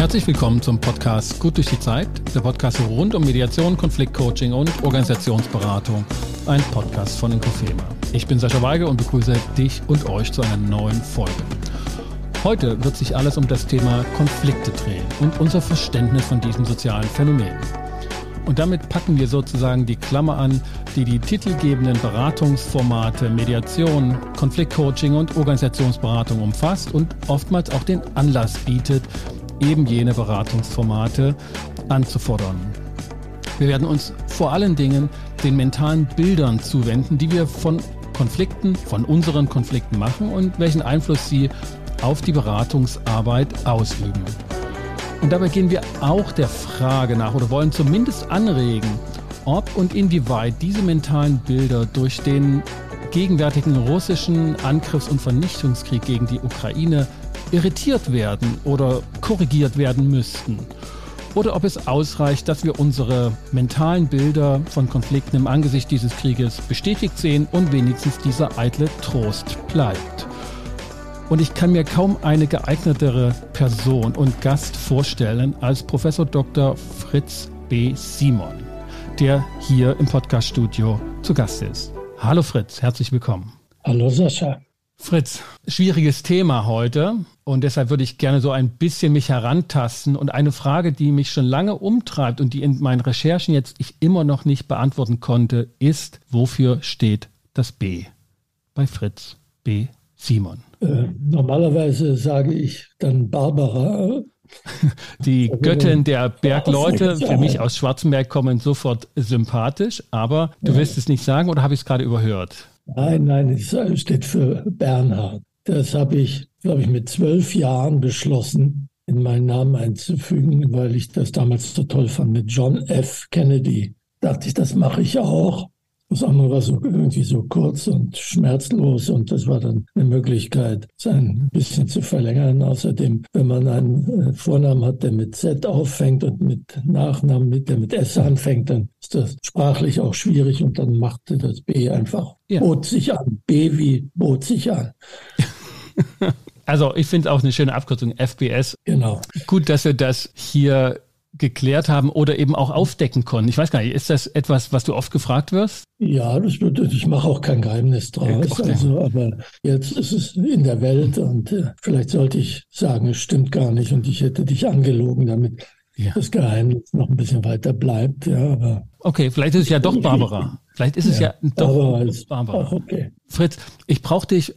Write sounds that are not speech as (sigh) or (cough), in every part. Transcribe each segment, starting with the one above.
Herzlich willkommen zum Podcast Gut durch die Zeit, der Podcast rund um Mediation, Konfliktcoaching und Organisationsberatung, ein Podcast von Inkofema. Ich bin Sascha Weige und begrüße dich und euch zu einer neuen Folge. Heute wird sich alles um das Thema Konflikte drehen und unser Verständnis von diesem sozialen Phänomen. Und damit packen wir sozusagen die Klammer an, die die titelgebenden Beratungsformate Mediation, Konfliktcoaching und Organisationsberatung umfasst und oftmals auch den Anlass bietet, eben jene Beratungsformate anzufordern. Wir werden uns vor allen Dingen den mentalen Bildern zuwenden, die wir von Konflikten, von unseren Konflikten machen und welchen Einfluss sie auf die Beratungsarbeit ausüben. Und dabei gehen wir auch der Frage nach oder wollen zumindest anregen, ob und inwieweit diese mentalen Bilder durch den gegenwärtigen russischen Angriffs- und Vernichtungskrieg gegen die Ukraine irritiert werden oder korrigiert werden müssten. Oder ob es ausreicht, dass wir unsere mentalen Bilder von Konflikten im Angesicht dieses Krieges bestätigt sehen und wenigstens dieser eitle Trost bleibt. Und ich kann mir kaum eine geeignetere Person und Gast vorstellen als Professor Dr. Fritz B. Simon, der hier im Podcaststudio zu Gast ist. Hallo Fritz, herzlich willkommen. Hallo Sascha. Fritz, schwieriges Thema heute und deshalb würde ich gerne so ein bisschen mich herantasten und eine Frage, die mich schon lange umtreibt und die in meinen Recherchen jetzt ich immer noch nicht beantworten konnte, ist, wofür steht das B bei Fritz B. Simon? Äh, normalerweise sage ich dann Barbara. (laughs) Die Göttin der Bergleute, für mich aus Schwarzenberg kommen sofort sympathisch, aber du willst es nicht sagen oder habe ich es gerade überhört? Nein, nein, es steht für Bernhard. Das habe ich, glaube ich, mit zwölf Jahren beschlossen, in meinen Namen einzufügen, weil ich das damals so toll fand mit John F. Kennedy. Dachte ich, das mache ich auch. Das andere war so irgendwie so kurz und schmerzlos und das war dann eine Möglichkeit, es ein bisschen zu verlängern. Außerdem, wenn man einen äh, Vornamen hat, der mit Z auffängt und mit Nachnamen, mit, der mit S anfängt, dann ist das sprachlich auch schwierig und dann machte das B einfach, ja. bot sich an. B wie bot sich an. (laughs) Also ich finde es auch eine schöne Abkürzung, FBS. Genau. Gut, dass wir das hier geklärt haben oder eben auch aufdecken konnten. Ich weiß gar nicht, ist das etwas, was du oft gefragt wirst? Ja, das wird, ich mache auch kein Geheimnis draus. Okay. Also, aber jetzt ist es in der Welt und äh, vielleicht sollte ich sagen, es stimmt gar nicht und ich hätte dich angelogen, damit ja. das Geheimnis noch ein bisschen weiter bleibt. Ja, aber okay, vielleicht ist es ja doch (laughs) Barbara. Vielleicht ist es ja, ja doch Barbara. Barbara. Okay. Fritz, ich brauche dich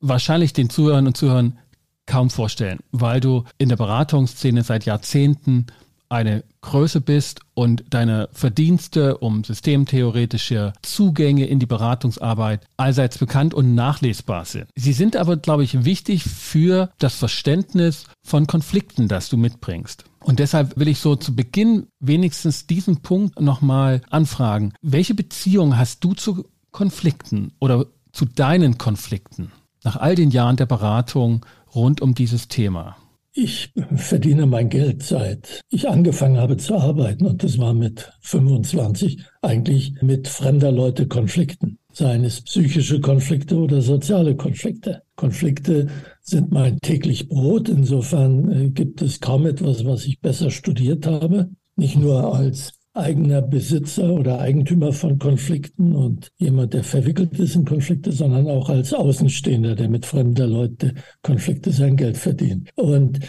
wahrscheinlich den Zuhörern und Zuhörern kaum vorstellen, weil du in der Beratungsszene seit Jahrzehnten eine Größe bist und deine Verdienste um systemtheoretische Zugänge in die Beratungsarbeit allseits bekannt und nachlesbar sind. Sie sind aber, glaube ich, wichtig für das Verständnis von Konflikten, das du mitbringst. Und deshalb will ich so zu Beginn wenigstens diesen Punkt nochmal anfragen. Welche Beziehung hast du zu Konflikten oder zu deinen Konflikten nach all den Jahren der Beratung rund um dieses Thema? Ich verdiene mein Geld seit ich angefangen habe zu arbeiten und das war mit 25 eigentlich mit fremder Leute Konflikten. Seien es psychische Konflikte oder soziale Konflikte. Konflikte sind mein täglich Brot. Insofern äh, gibt es kaum etwas, was ich besser studiert habe. Nicht nur als eigener Besitzer oder Eigentümer von Konflikten und jemand, der verwickelt ist in Konflikte, sondern auch als Außenstehender, der mit fremder Leute Konflikte sein Geld verdient. Und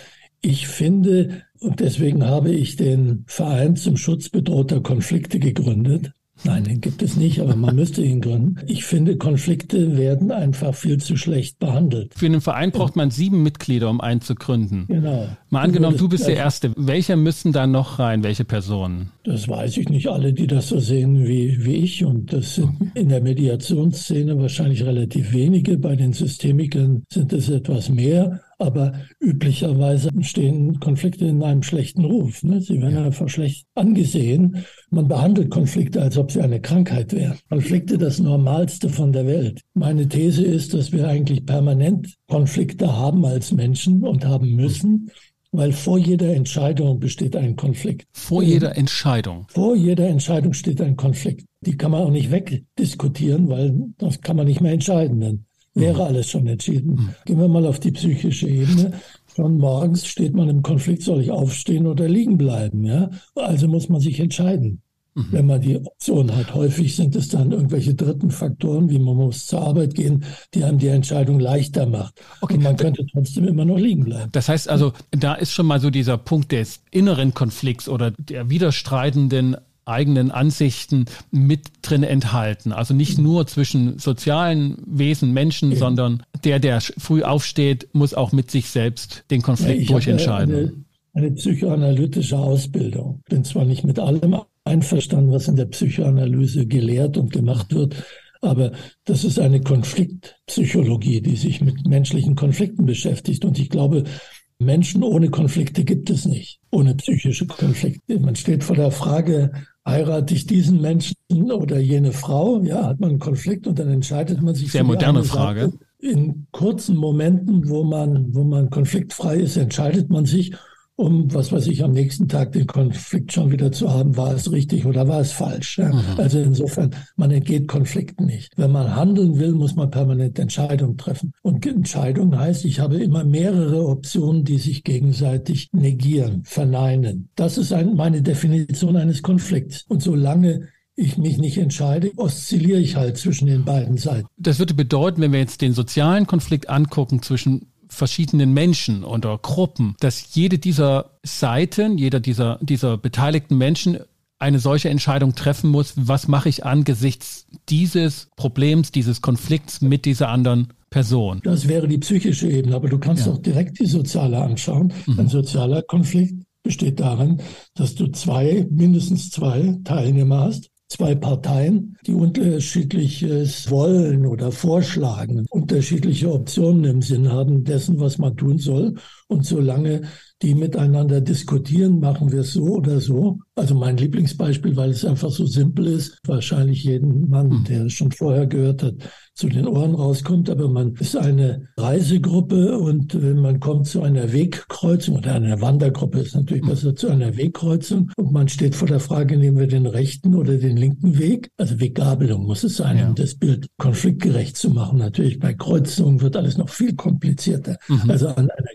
ich finde, und deswegen habe ich den Verein zum Schutz bedrohter Konflikte gegründet, Nein, den gibt es nicht, aber man müsste ihn gründen. Ich finde, Konflikte werden einfach viel zu schlecht behandelt. Für einen Verein braucht man sieben Mitglieder, um einen zu gründen. Genau. Mal angenommen, du bist der Erste. Welche müssen da noch rein? Welche Personen? Das weiß ich nicht. Alle, die das so sehen wie, wie ich. Und das sind in der Mediationsszene wahrscheinlich relativ wenige. Bei den Systemikern sind es etwas mehr. Aber üblicherweise stehen Konflikte in einem schlechten Ruf. Ne? Sie werden einfach schlecht angesehen. Man behandelt Konflikte, als ob sie eine Krankheit wären. Konflikte das Normalste von der Welt. Meine These ist, dass wir eigentlich permanent Konflikte haben als Menschen und haben müssen. Weil vor jeder Entscheidung besteht ein Konflikt. Vor jeder Entscheidung? Vor jeder Entscheidung steht ein Konflikt. Die kann man auch nicht wegdiskutieren, weil das kann man nicht mehr entscheiden. Dann wäre alles schon entschieden. Gehen wir mal auf die psychische Ebene. Schon morgens steht man im Konflikt, soll ich aufstehen oder liegen bleiben? Ja? Also muss man sich entscheiden. Mhm. Wenn man die Option hat, häufig sind es dann irgendwelche dritten Faktoren, wie man muss zur Arbeit gehen, die einem die Entscheidung leichter macht. Okay. Und man könnte trotzdem immer noch liegen bleiben. Das heißt also, da ist schon mal so dieser Punkt des inneren Konflikts oder der widerstreitenden eigenen Ansichten mit drin enthalten. Also nicht mhm. nur zwischen sozialen Wesen, Menschen, ja. sondern der, der früh aufsteht, muss auch mit sich selbst den Konflikt ja, durchentscheiden. Eine, eine psychoanalytische Ausbildung. Bin zwar nicht mit allem einverstanden, was in der Psychoanalyse gelehrt und gemacht wird. Aber das ist eine Konfliktpsychologie, die sich mit menschlichen Konflikten beschäftigt. Und ich glaube, Menschen ohne Konflikte gibt es nicht, ohne psychische Konflikte. Man steht vor der Frage, heirate ich diesen Menschen oder jene Frau? Ja, hat man einen Konflikt und dann entscheidet man sich. Sehr moderne Frage. In kurzen Momenten, wo man, wo man konfliktfrei ist, entscheidet man sich um, was weiß ich, am nächsten Tag den Konflikt schon wieder zu haben, war es richtig oder war es falsch. Ja? Mhm. Also insofern, man entgeht Konflikten nicht. Wenn man handeln will, muss man permanent Entscheidungen treffen. Und Entscheidung heißt, ich habe immer mehrere Optionen, die sich gegenseitig negieren, verneinen. Das ist ein, meine Definition eines Konflikts. Und solange ich mich nicht entscheide, oszilliere ich halt zwischen den beiden Seiten. Das würde bedeuten, wenn wir jetzt den sozialen Konflikt angucken zwischen verschiedenen Menschen oder Gruppen, dass jede dieser Seiten, jeder dieser, dieser beteiligten Menschen eine solche Entscheidung treffen muss, was mache ich angesichts dieses Problems, dieses Konflikts mit dieser anderen Person. Das wäre die psychische Ebene, aber du kannst ja. auch direkt die soziale anschauen. Mhm. Ein sozialer Konflikt besteht darin, dass du zwei, mindestens zwei Teilnehmer hast, zwei Parteien, die unterschiedliches wollen oder vorschlagen, unterschiedliche Optionen im Sinn haben dessen, was man tun soll. Und solange die miteinander diskutieren, machen wir es so oder so. Also mein Lieblingsbeispiel, weil es einfach so simpel ist, wahrscheinlich jeden Mann, hm. der es schon vorher gehört hat, zu den Ohren rauskommt, aber man ist eine Reisegruppe und man kommt zu einer Wegkreuzung oder einer Wandergruppe ist natürlich hm. besser zu einer Wegkreuzung und man steht vor der Frage, nehmen wir den rechten oder den linken Weg? Also Weggabelung muss es sein, ja. um das Bild konfliktgerecht zu machen. Natürlich bei Kreuzungen wird alles noch viel komplizierter. Mhm. Also an einer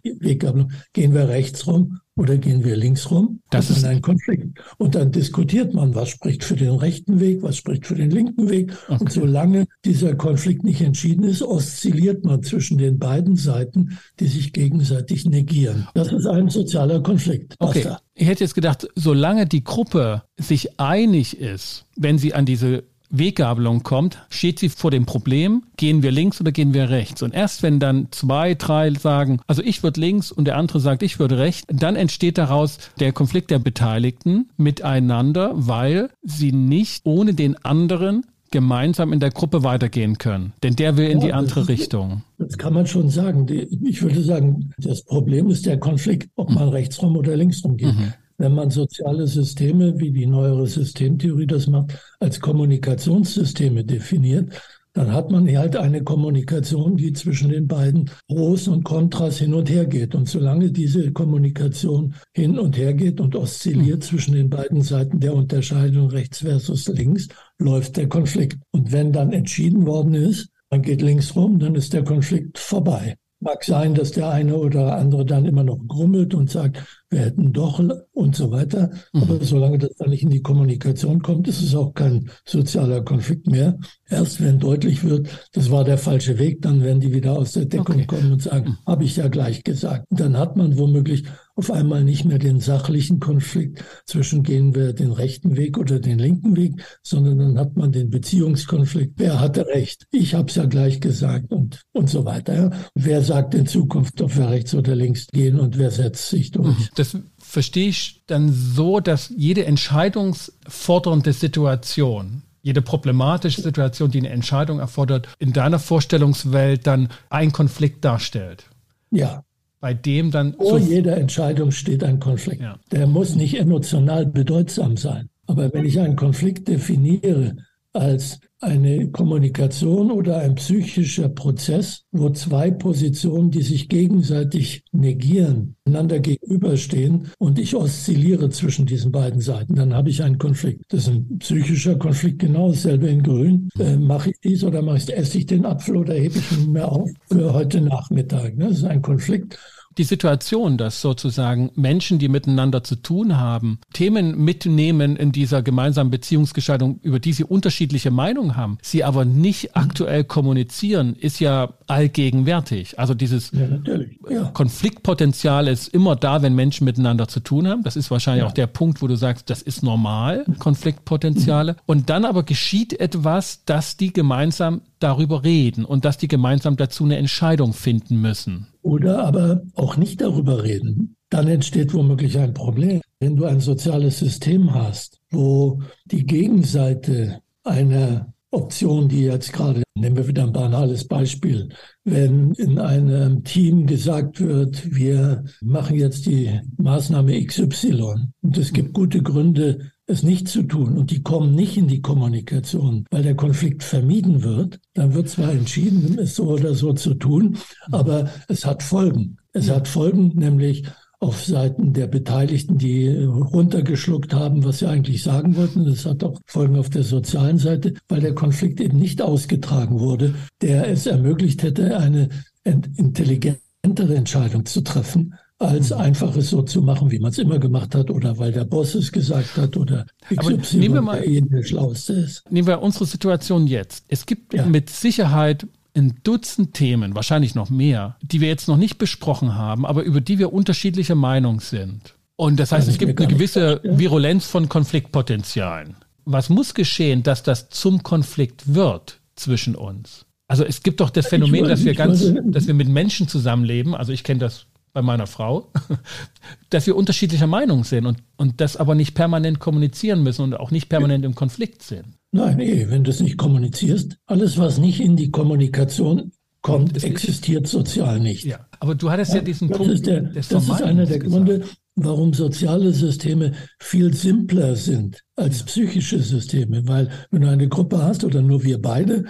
Weggabelung gehen wir rechts rechts rum oder gehen wir links rum? Das ist ein Konflikt. Und dann diskutiert man, was spricht für den rechten Weg, was spricht für den linken Weg. Okay. Und solange dieser Konflikt nicht entschieden ist, oszilliert man zwischen den beiden Seiten, die sich gegenseitig negieren. Das ist ein sozialer Konflikt. Okay. Ich hätte jetzt gedacht, solange die Gruppe sich einig ist, wenn sie an diese Weggabelung kommt, steht sie vor dem Problem, gehen wir links oder gehen wir rechts. Und erst wenn dann zwei, drei sagen, also ich würde links und der andere sagt, ich würde rechts, dann entsteht daraus der Konflikt der Beteiligten miteinander, weil sie nicht ohne den anderen gemeinsam in der Gruppe weitergehen können. Denn der will in ja, die andere das, Richtung. Das kann man schon sagen. Ich würde sagen, das Problem ist der Konflikt, ob man rechts rum oder links rum geht. Mhm wenn man soziale Systeme, wie die neuere Systemtheorie das macht, als Kommunikationssysteme definiert, dann hat man halt eine Kommunikation, die zwischen den beiden Pros und Kontras hin und her geht. Und solange diese Kommunikation hin und her geht und oszilliert mhm. zwischen den beiden Seiten der Unterscheidung rechts versus links, läuft der Konflikt. Und wenn dann entschieden worden ist, man geht links rum, dann ist der Konflikt vorbei. Mag sein, dass der eine oder andere dann immer noch grummelt und sagt, wir hätten doch und so weiter. Mhm. Aber solange das dann nicht in die Kommunikation kommt, ist es auch kein sozialer Konflikt mehr. Erst wenn deutlich wird, das war der falsche Weg, dann werden die wieder aus der Deckung okay. kommen und sagen, mhm. habe ich ja gleich gesagt. Und dann hat man womöglich auf einmal nicht mehr den sachlichen Konflikt zwischen gehen wir den rechten Weg oder den linken Weg, sondern dann hat man den Beziehungskonflikt. Wer hatte recht? Ich habe es ja gleich gesagt und, und so weiter. Ja. Wer sagt in Zukunft, ob wir rechts oder links gehen und wer setzt sich durch? Mhm. Das verstehe ich dann so, dass jede entscheidungsfordernde Situation jede problematische Situation, die eine Entscheidung erfordert, in deiner Vorstellungswelt dann ein Konflikt darstellt. Ja, bei dem dann. Vor so jeder Entscheidung steht ein Konflikt. Ja. Der muss nicht emotional bedeutsam sein. Aber wenn ich einen Konflikt definiere als eine Kommunikation oder ein psychischer Prozess, wo zwei Positionen, die sich gegenseitig negieren, einander gegenüberstehen und ich oszilliere zwischen diesen beiden Seiten, dann habe ich einen Konflikt. Das ist ein psychischer Konflikt, genau dasselbe in Grün. Äh, mache ich dies oder mache ich, esse ich den Apfel oder hebe ich ihn mehr auf für heute Nachmittag? Ne? Das ist ein Konflikt. Die Situation, dass sozusagen Menschen, die miteinander zu tun haben, Themen mitnehmen in dieser gemeinsamen Beziehungsgestaltung, über die sie unterschiedliche Meinungen haben, sie aber nicht aktuell kommunizieren, ist ja allgegenwärtig. Also dieses ja, ja. Konfliktpotenzial ist immer da, wenn Menschen miteinander zu tun haben. Das ist wahrscheinlich ja. auch der Punkt, wo du sagst, das ist normal, Konfliktpotenziale. Und dann aber geschieht etwas, dass die gemeinsam darüber reden und dass die gemeinsam dazu eine Entscheidung finden müssen. Oder aber auch nicht darüber reden. Dann entsteht womöglich ein Problem. Wenn du ein soziales System hast, wo die Gegenseite einer Option, die jetzt gerade, nehmen wir wieder ein banales Beispiel, wenn in einem Team gesagt wird, wir machen jetzt die Maßnahme XY und es gibt gute Gründe, es nicht zu tun und die kommen nicht in die Kommunikation, weil der Konflikt vermieden wird, dann wird zwar entschieden, es so oder so zu tun, aber es hat Folgen. Es hat Folgen, nämlich auf Seiten der Beteiligten, die runtergeschluckt haben, was sie eigentlich sagen wollten. Es hat auch Folgen auf der sozialen Seite, weil der Konflikt eben nicht ausgetragen wurde, der es ermöglicht hätte, eine intelligentere Entscheidung zu treffen, als mhm. einfach es so zu machen, wie man es immer gemacht hat, oder weil der Boss es gesagt hat, oder XY, Aber nehmen wir mal, der, Schlauste ist. Nehmen wir unsere Situation jetzt. Es gibt ja. mit Sicherheit ein Dutzend Themen, wahrscheinlich noch mehr, die wir jetzt noch nicht besprochen haben, aber über die wir unterschiedlicher Meinung sind. Und das heißt, es gibt eine gewisse Virulenz von Konfliktpotenzialen. Was muss geschehen, dass das zum Konflikt wird zwischen uns? Also es gibt doch das Phänomen, dass wir ganz, dass wir mit Menschen zusammenleben. Also ich kenne das bei meiner Frau, (laughs) dass wir unterschiedlicher Meinung sind und, und das aber nicht permanent kommunizieren müssen und auch nicht permanent im Konflikt sind. Nein, nee, wenn du es nicht kommunizierst, alles, was nicht in die Kommunikation kommt, das existiert sozial nicht. Ja, aber du hattest ja, ja diesen das Punkt. Ist der, das ist einer der gesagt. Gründe, warum soziale Systeme viel simpler sind als psychische Systeme. Weil wenn du eine Gruppe hast oder nur wir beide,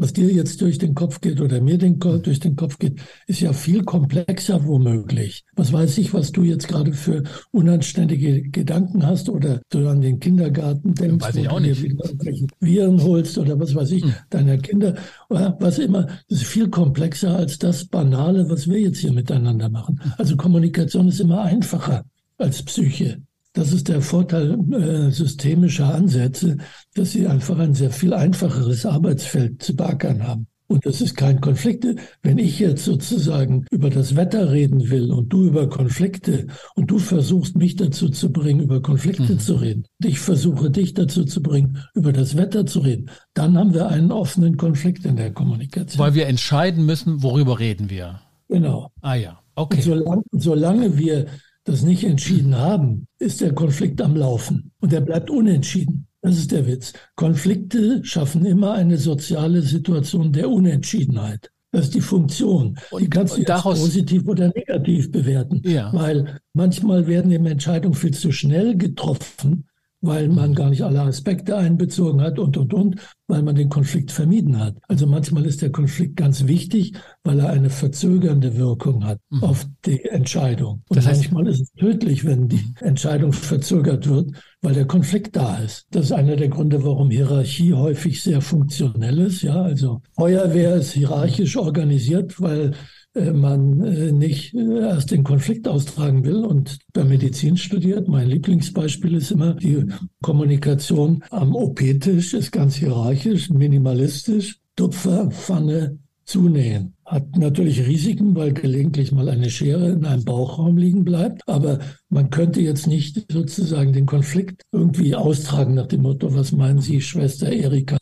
was dir jetzt durch den Kopf geht oder mir den, durch den Kopf geht, ist ja viel komplexer womöglich. Was weiß ich, was du jetzt gerade für unanständige Gedanken hast oder du an den Kindergarten denkst, weiß ich auch nicht. irgendwelche Viren holst oder was weiß ich, hm. deiner Kinder, was immer. Das ist viel komplexer als das Banale, was wir jetzt hier miteinander machen. Also Kommunikation ist immer einfacher als Psyche. Das ist der Vorteil äh, systemischer Ansätze, dass sie einfach ein sehr viel einfacheres Arbeitsfeld zu beackern haben. Und das ist kein Konflikt. Wenn ich jetzt sozusagen über das Wetter reden will und du über Konflikte und du versuchst mich dazu zu bringen, über Konflikte mhm. zu reden, ich versuche dich dazu zu bringen, über das Wetter zu reden, dann haben wir einen offenen Konflikt in der Kommunikation. Weil wir entscheiden müssen, worüber reden wir. Genau. Ah ja, okay. Und solange, solange wir das nicht entschieden haben, ist der Konflikt am Laufen und er bleibt unentschieden. Das ist der Witz. Konflikte schaffen immer eine soziale Situation der Unentschiedenheit. Das ist die Funktion. Und, die kannst du daraus, positiv oder negativ bewerten. Ja. Weil manchmal werden eben Entscheidungen viel zu schnell getroffen weil man gar nicht alle Aspekte einbezogen hat und, und, und, weil man den Konflikt vermieden hat. Also manchmal ist der Konflikt ganz wichtig, weil er eine verzögernde Wirkung hat mhm. auf die Entscheidung. Und das heißt, manchmal ist es tödlich, wenn die mhm. Entscheidung verzögert wird, weil der Konflikt da ist. Das ist einer der Gründe, warum Hierarchie häufig sehr funktionell ist. Ja, also Feuerwehr ist hierarchisch organisiert, weil man äh, nicht äh, erst den Konflikt austragen will und bei Medizin studiert. Mein Lieblingsbeispiel ist immer die Kommunikation am OP-Tisch, ist ganz hierarchisch, minimalistisch. Tupfer, Pfanne, zunähen. Hat natürlich Risiken, weil gelegentlich mal eine Schere in einem Bauchraum liegen bleibt. Aber man könnte jetzt nicht sozusagen den Konflikt irgendwie austragen nach dem Motto, was meinen Sie, Schwester Erika,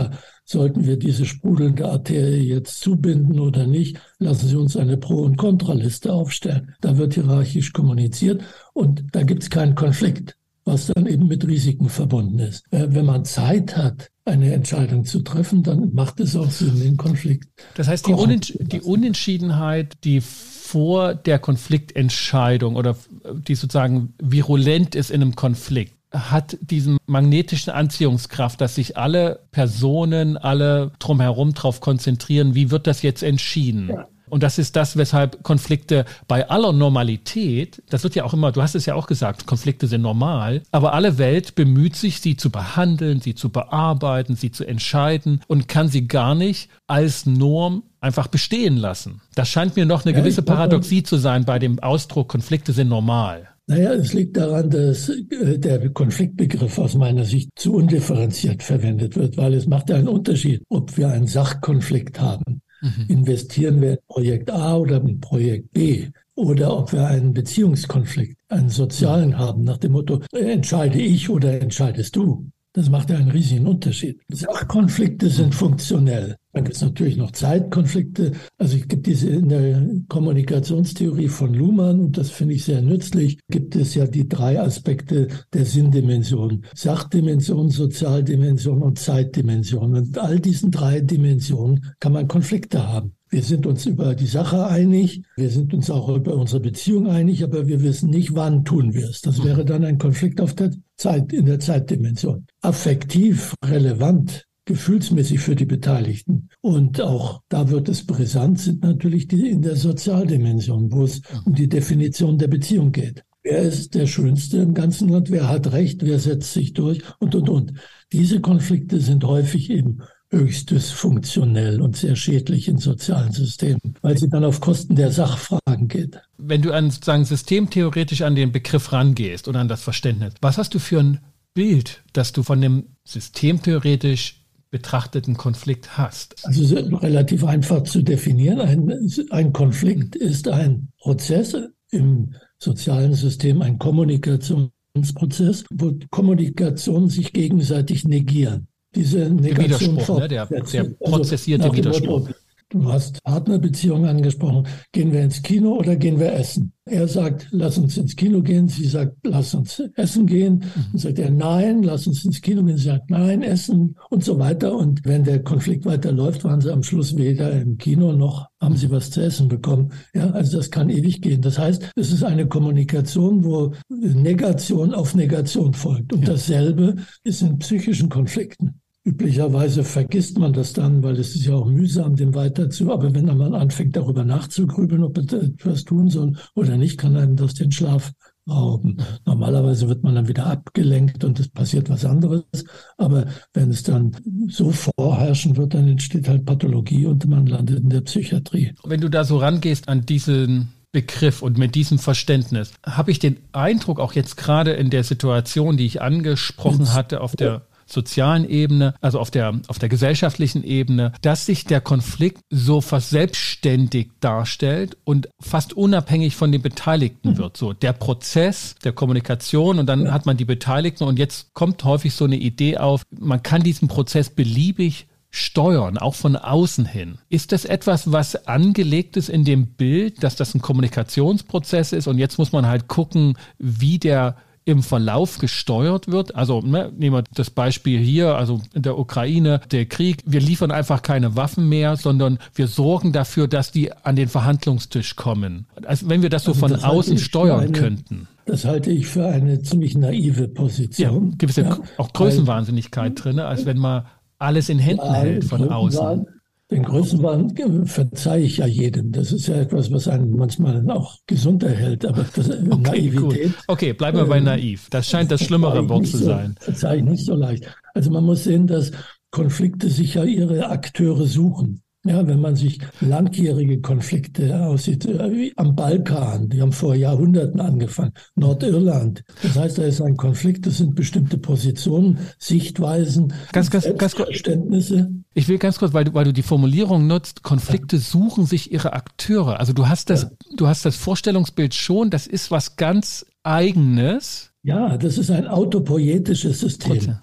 sollten wir diese sprudelnde Arterie jetzt zubinden oder nicht? Lassen Sie uns eine Pro- und Kontraliste aufstellen. Da wird hierarchisch kommuniziert und da gibt es keinen Konflikt was dann eben mit Risiken verbunden ist. Äh, wenn man Zeit hat, eine Entscheidung zu treffen, dann macht es auch Sinn, den Konflikt. Das heißt, die, Unents die Unentschiedenheit, die vor der Konfliktentscheidung oder die sozusagen virulent ist in einem Konflikt, hat diesen magnetischen Anziehungskraft, dass sich alle Personen, alle drumherum darauf konzentrieren, wie wird das jetzt entschieden? Ja. Und das ist das, weshalb Konflikte bei aller Normalität, das wird ja auch immer, du hast es ja auch gesagt, Konflikte sind normal, aber alle Welt bemüht sich, sie zu behandeln, sie zu bearbeiten, sie zu entscheiden und kann sie gar nicht als Norm einfach bestehen lassen. Das scheint mir noch eine ja, gewisse Paradoxie zu sein bei dem Ausdruck, Konflikte sind normal. Naja, es liegt daran, dass äh, der Konfliktbegriff aus meiner Sicht zu undifferenziert verwendet wird, weil es macht ja einen Unterschied, ob wir einen Sachkonflikt haben. Mhm. Investieren wir in Projekt A oder in Projekt B oder ob wir einen Beziehungskonflikt, einen sozialen haben, nach dem Motto, entscheide ich oder entscheidest du. Das macht ja einen riesigen Unterschied. Sachkonflikte sind funktionell. Dann gibt es natürlich noch Zeitkonflikte. Also es gibt diese in der Kommunikationstheorie von Luhmann, und das finde ich sehr nützlich, gibt es ja die drei Aspekte der Sinndimension. Sachdimension, Sozialdimension und Zeitdimension. Und all diesen drei Dimensionen kann man Konflikte haben. Wir sind uns über die Sache einig, wir sind uns auch über unsere Beziehung einig, aber wir wissen nicht, wann tun wir es. Das wäre dann ein Konflikt auf der Zeit, in der Zeitdimension. Affektiv relevant, gefühlsmäßig für die Beteiligten. Und auch da wird es brisant, sind natürlich die in der Sozialdimension, wo es um die Definition der Beziehung geht. Wer ist der Schönste im ganzen Land? Wer hat Recht? Wer setzt sich durch? Und, und, und. Diese Konflikte sind häufig eben höchst dysfunktionell und sehr schädlich in sozialen Systemen, weil sie dann auf Kosten der Sachfragen geht. Wenn du an sozusagen systemtheoretisch an den Begriff rangehst oder an das Verständnis, was hast du für ein Bild, das du von dem systemtheoretisch betrachteten Konflikt hast? Also relativ einfach zu definieren. Ein, ein Konflikt ist ein Prozess im sozialen System, ein Kommunikationsprozess, wo Kommunikation sich gegenseitig negieren diese Negation der Widerspruch, ne? der, der prozessierte also Widerspruch. Motto, Du hast Partnerbeziehungen angesprochen. Gehen wir ins Kino oder gehen wir essen? Er sagt, lass uns ins Kino gehen. Sie sagt, lass uns essen gehen. Mhm. Dann sagt er, nein, lass uns ins Kino gehen. Sie sagt, nein, essen und so weiter. Und wenn der Konflikt weiterläuft, waren sie am Schluss weder im Kino noch haben sie was zu essen bekommen. Ja, also das kann ewig gehen. Das heißt, es ist eine Kommunikation, wo Negation auf Negation folgt. Und ja. dasselbe ist in psychischen Konflikten. Üblicherweise vergisst man das dann, weil es ist ja auch mühsam, dem weiter zu. Aber wenn man anfängt, darüber nachzugrübeln, ob man etwas tun soll oder nicht, kann einem das den Schlaf rauben. Normalerweise wird man dann wieder abgelenkt und es passiert was anderes. Aber wenn es dann so vorherrschen wird, dann entsteht halt Pathologie und man landet in der Psychiatrie. Wenn du da so rangehst an diesen Begriff und mit diesem Verständnis, habe ich den Eindruck, auch jetzt gerade in der Situation, die ich angesprochen hatte, auf der sozialen Ebene, also auf der, auf der gesellschaftlichen Ebene, dass sich der Konflikt so fast selbstständig darstellt und fast unabhängig von den Beteiligten mhm. wird. So der Prozess der Kommunikation und dann ja. hat man die Beteiligten und jetzt kommt häufig so eine Idee auf, man kann diesen Prozess beliebig steuern, auch von außen hin. Ist das etwas, was angelegt ist in dem Bild, dass das ein Kommunikationsprozess ist und jetzt muss man halt gucken, wie der im Verlauf gesteuert wird. Also ne, nehmen wir das Beispiel hier, also in der Ukraine, der Krieg. Wir liefern einfach keine Waffen mehr, sondern wir sorgen dafür, dass die an den Verhandlungstisch kommen. Also wenn wir das so also von das außen steuern eine, könnten. Das halte ich für eine ziemlich naive Position. Ja, gewisse ja, auch Größenwahnsinnigkeit drin, als wenn man alles in Händen hält von außen. Den Größenwahn verzeihe ich ja jedem. Das ist ja etwas, was einen manchmal auch gesund erhält. Aber das, okay, Naivität. Gut. Okay, bleiben wir bei ähm, naiv. Das scheint das schlimmere Wort zu sein. So, verzeihe ich nicht so leicht. Also man muss sehen, dass Konflikte sich ja ihre Akteure suchen. Ja, wenn man sich langjährige Konflikte aussieht, äh, am Balkan, die haben vor Jahrhunderten angefangen, Nordirland. Das heißt, da ist ein Konflikt, das sind bestimmte Positionen, Sichtweisen, ganz, ganz, ganz Verständnisse. Ich will ganz kurz, weil du, weil du die Formulierung nutzt, Konflikte suchen sich ihre Akteure. Also du hast das, ja. du hast das Vorstellungsbild schon, das ist was ganz Eigenes. Ja, das ist ein autopoietisches System.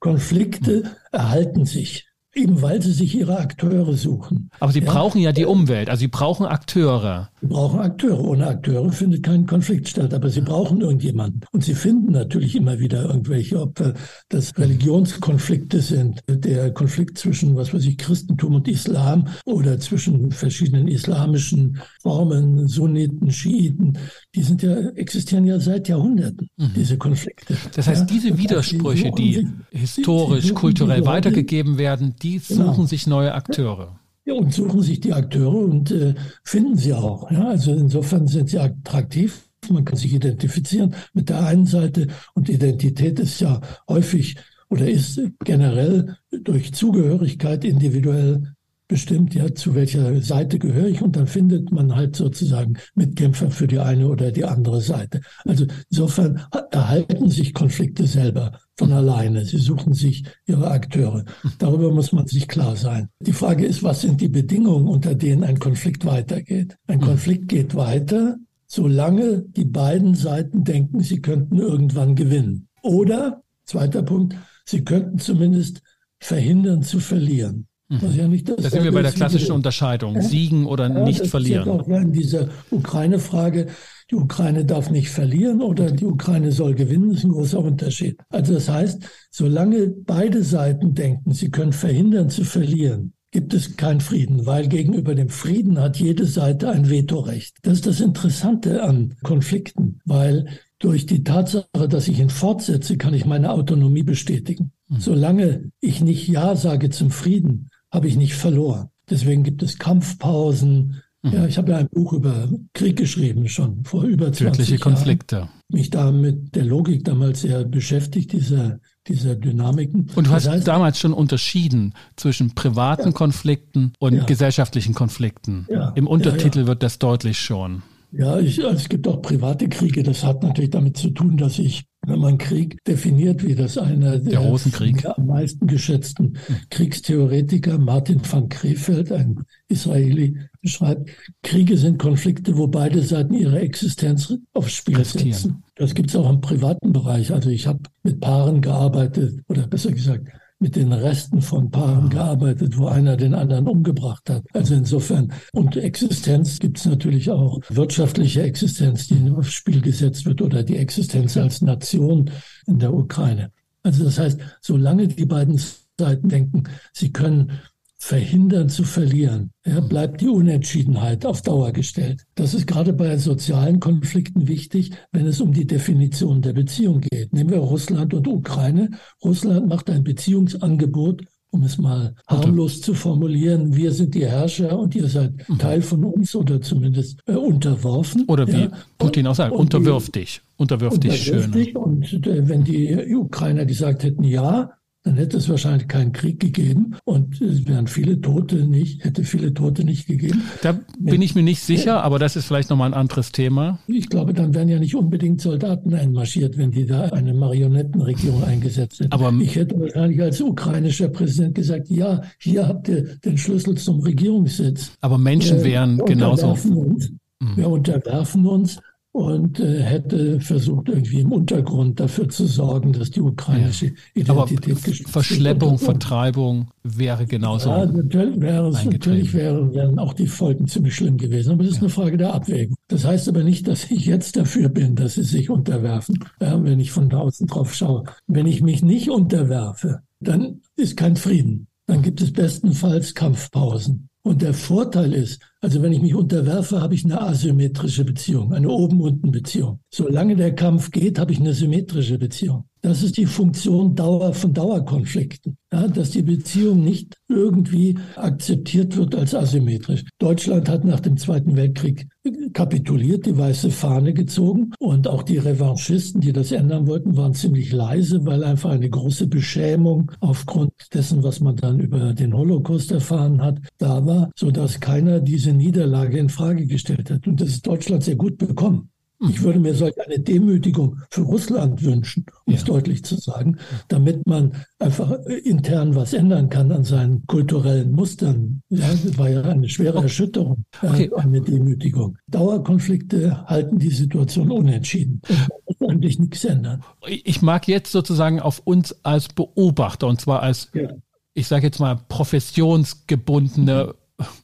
Konflikte erhalten sich. Eben weil sie sich ihre Akteure suchen. Aber sie ja? brauchen ja die Umwelt, also sie brauchen Akteure. Sie brauchen Akteure. Ohne Akteure findet kein Konflikt statt, aber sie brauchen irgendjemanden. Und sie finden natürlich immer wieder irgendwelche, ob das Religionskonflikte sind, der Konflikt zwischen, was weiß ich, Christentum und Islam oder zwischen verschiedenen islamischen Formen, Sunniten, Schiiten, die sind ja, existieren ja seit Jahrhunderten, mhm. diese Konflikte. Das heißt, ja? diese Widersprüche, die historisch, kulturell weitergegeben werden, die suchen genau. sich neue Akteure. Ja, und suchen sich die Akteure und äh, finden sie auch. Ja? Also insofern sind sie attraktiv. Man kann sich identifizieren mit der einen Seite und Identität ist ja häufig oder ist generell durch Zugehörigkeit individuell bestimmt, ja, zu welcher Seite gehöre ich und dann findet man halt sozusagen Mitkämpfer für die eine oder die andere Seite. Also insofern erhalten sich Konflikte selber von alleine. Sie suchen sich ihre Akteure. Darüber muss man sich klar sein. Die Frage ist, was sind die Bedingungen, unter denen ein Konflikt weitergeht? Ein Konflikt geht weiter, solange die beiden Seiten denken, sie könnten irgendwann gewinnen. Oder, zweiter Punkt, sie könnten zumindest verhindern zu verlieren. Was ja nicht das da sind wir bei der klassischen Unterscheidung, ja? siegen oder ja, nicht das verlieren. Ist auch in dieser Ukraine-Frage, die Ukraine darf nicht verlieren oder die Ukraine soll gewinnen, ist ein großer Unterschied. Also das heißt, solange beide Seiten denken, sie können verhindern zu verlieren, gibt es keinen Frieden, weil gegenüber dem Frieden hat jede Seite ein Vetorecht. Das ist das Interessante an Konflikten, weil durch die Tatsache, dass ich ihn fortsetze, kann ich meine Autonomie bestätigen. Mhm. Solange ich nicht Ja sage zum Frieden, habe ich nicht verloren. Deswegen gibt es Kampfpausen. Mhm. Ja, ich habe ja ein Buch über Krieg geschrieben, schon vor über 20 Tödliche Jahren. Konflikte. Mich da mit der Logik damals sehr beschäftigt, dieser, dieser Dynamiken. Und du hast heißt, damals schon unterschieden zwischen privaten ja. Konflikten und ja. gesellschaftlichen Konflikten. Ja. Im Untertitel wird das deutlich schon. Ja, ich, also es gibt auch private Kriege. Das hat natürlich damit zu tun, dass ich, wenn man Krieg definiert, wie das einer der, der am meisten geschätzten Kriegstheoretiker Martin van Krefeld, ein Israeli, beschreibt, Kriege sind Konflikte, wo beide Seiten ihre Existenz aufs Spiel setzen. Das gibt es auch im privaten Bereich. Also ich habe mit Paaren gearbeitet oder besser gesagt mit den Resten von Paaren gearbeitet, wo einer den anderen umgebracht hat. Also insofern, und Existenz gibt es natürlich auch wirtschaftliche Existenz, die aufs Spiel gesetzt wird oder die Existenz als Nation in der Ukraine. Also das heißt, solange die beiden Seiten denken, sie können verhindern zu verlieren, ja, bleibt die Unentschiedenheit auf Dauer gestellt. Das ist gerade bei sozialen Konflikten wichtig, wenn es um die Definition der Beziehung geht. Nehmen wir Russland und Ukraine. Russland macht ein Beziehungsangebot um es mal harmlos zu formulieren, wir sind die Herrscher und ihr seid mhm. Teil von uns oder zumindest äh, unterworfen. Oder wie ja. Putin auch sagt, unterwirf dich, unterwirf dich schön. Und äh, wenn die Ukrainer gesagt hätten, ja, dann hätte es wahrscheinlich keinen Krieg gegeben und es wären viele Tote nicht, hätte viele Tote nicht gegeben. Da bin ich mir nicht sicher, aber das ist vielleicht nochmal ein anderes Thema. Ich glaube, dann wären ja nicht unbedingt Soldaten einmarschiert, wenn die da eine Marionettenregierung eingesetzt hätten. Aber ich hätte wahrscheinlich als ukrainischer Präsident gesagt, ja, hier habt ihr den Schlüssel zum Regierungssitz. Aber Menschen wären wir genauso. Uns. Mhm. Wir unterwerfen uns und äh, hätte versucht, irgendwie im Untergrund dafür zu sorgen, dass die ukrainische. Identität Aber Verschleppung, wird. Vertreibung wäre genauso. Ja, natürlich, wäre es, natürlich wäre, wären auch die Folgen ziemlich schlimm gewesen. Aber das ist ja. eine Frage der Abwägung. Das heißt aber nicht, dass ich jetzt dafür bin, dass sie sich unterwerfen, ja, wenn ich von draußen drauf schaue. Wenn ich mich nicht unterwerfe, dann ist kein Frieden. Dann gibt es bestenfalls Kampfpausen. Und der Vorteil ist, also wenn ich mich unterwerfe, habe ich eine asymmetrische Beziehung, eine Oben-Unten-Beziehung. Solange der Kampf geht, habe ich eine symmetrische Beziehung. Das ist die Funktion Dauer von Dauerkonflikten, ja, dass die Beziehung nicht irgendwie akzeptiert wird als asymmetrisch. Deutschland hat nach dem Zweiten Weltkrieg kapituliert, die weiße Fahne gezogen und auch die Revanchisten, die das ändern wollten, waren ziemlich leise, weil einfach eine große Beschämung aufgrund dessen, was man dann über den Holocaust erfahren hat, da war, so dass keiner diese Niederlage in Frage gestellt hat. Und das ist Deutschland sehr gut bekommen. Ich würde mir solch eine Demütigung für Russland wünschen, um ja. es deutlich zu sagen, damit man einfach intern was ändern kann an seinen kulturellen Mustern. Ja, das war ja eine schwere. Erschütterung, okay. eine Demütigung. Dauerkonflikte halten die Situation unentschieden. Und eigentlich nichts ändern. Ich mag jetzt sozusagen auf uns als Beobachter, und zwar als ja ich sage jetzt mal, professionsgebundene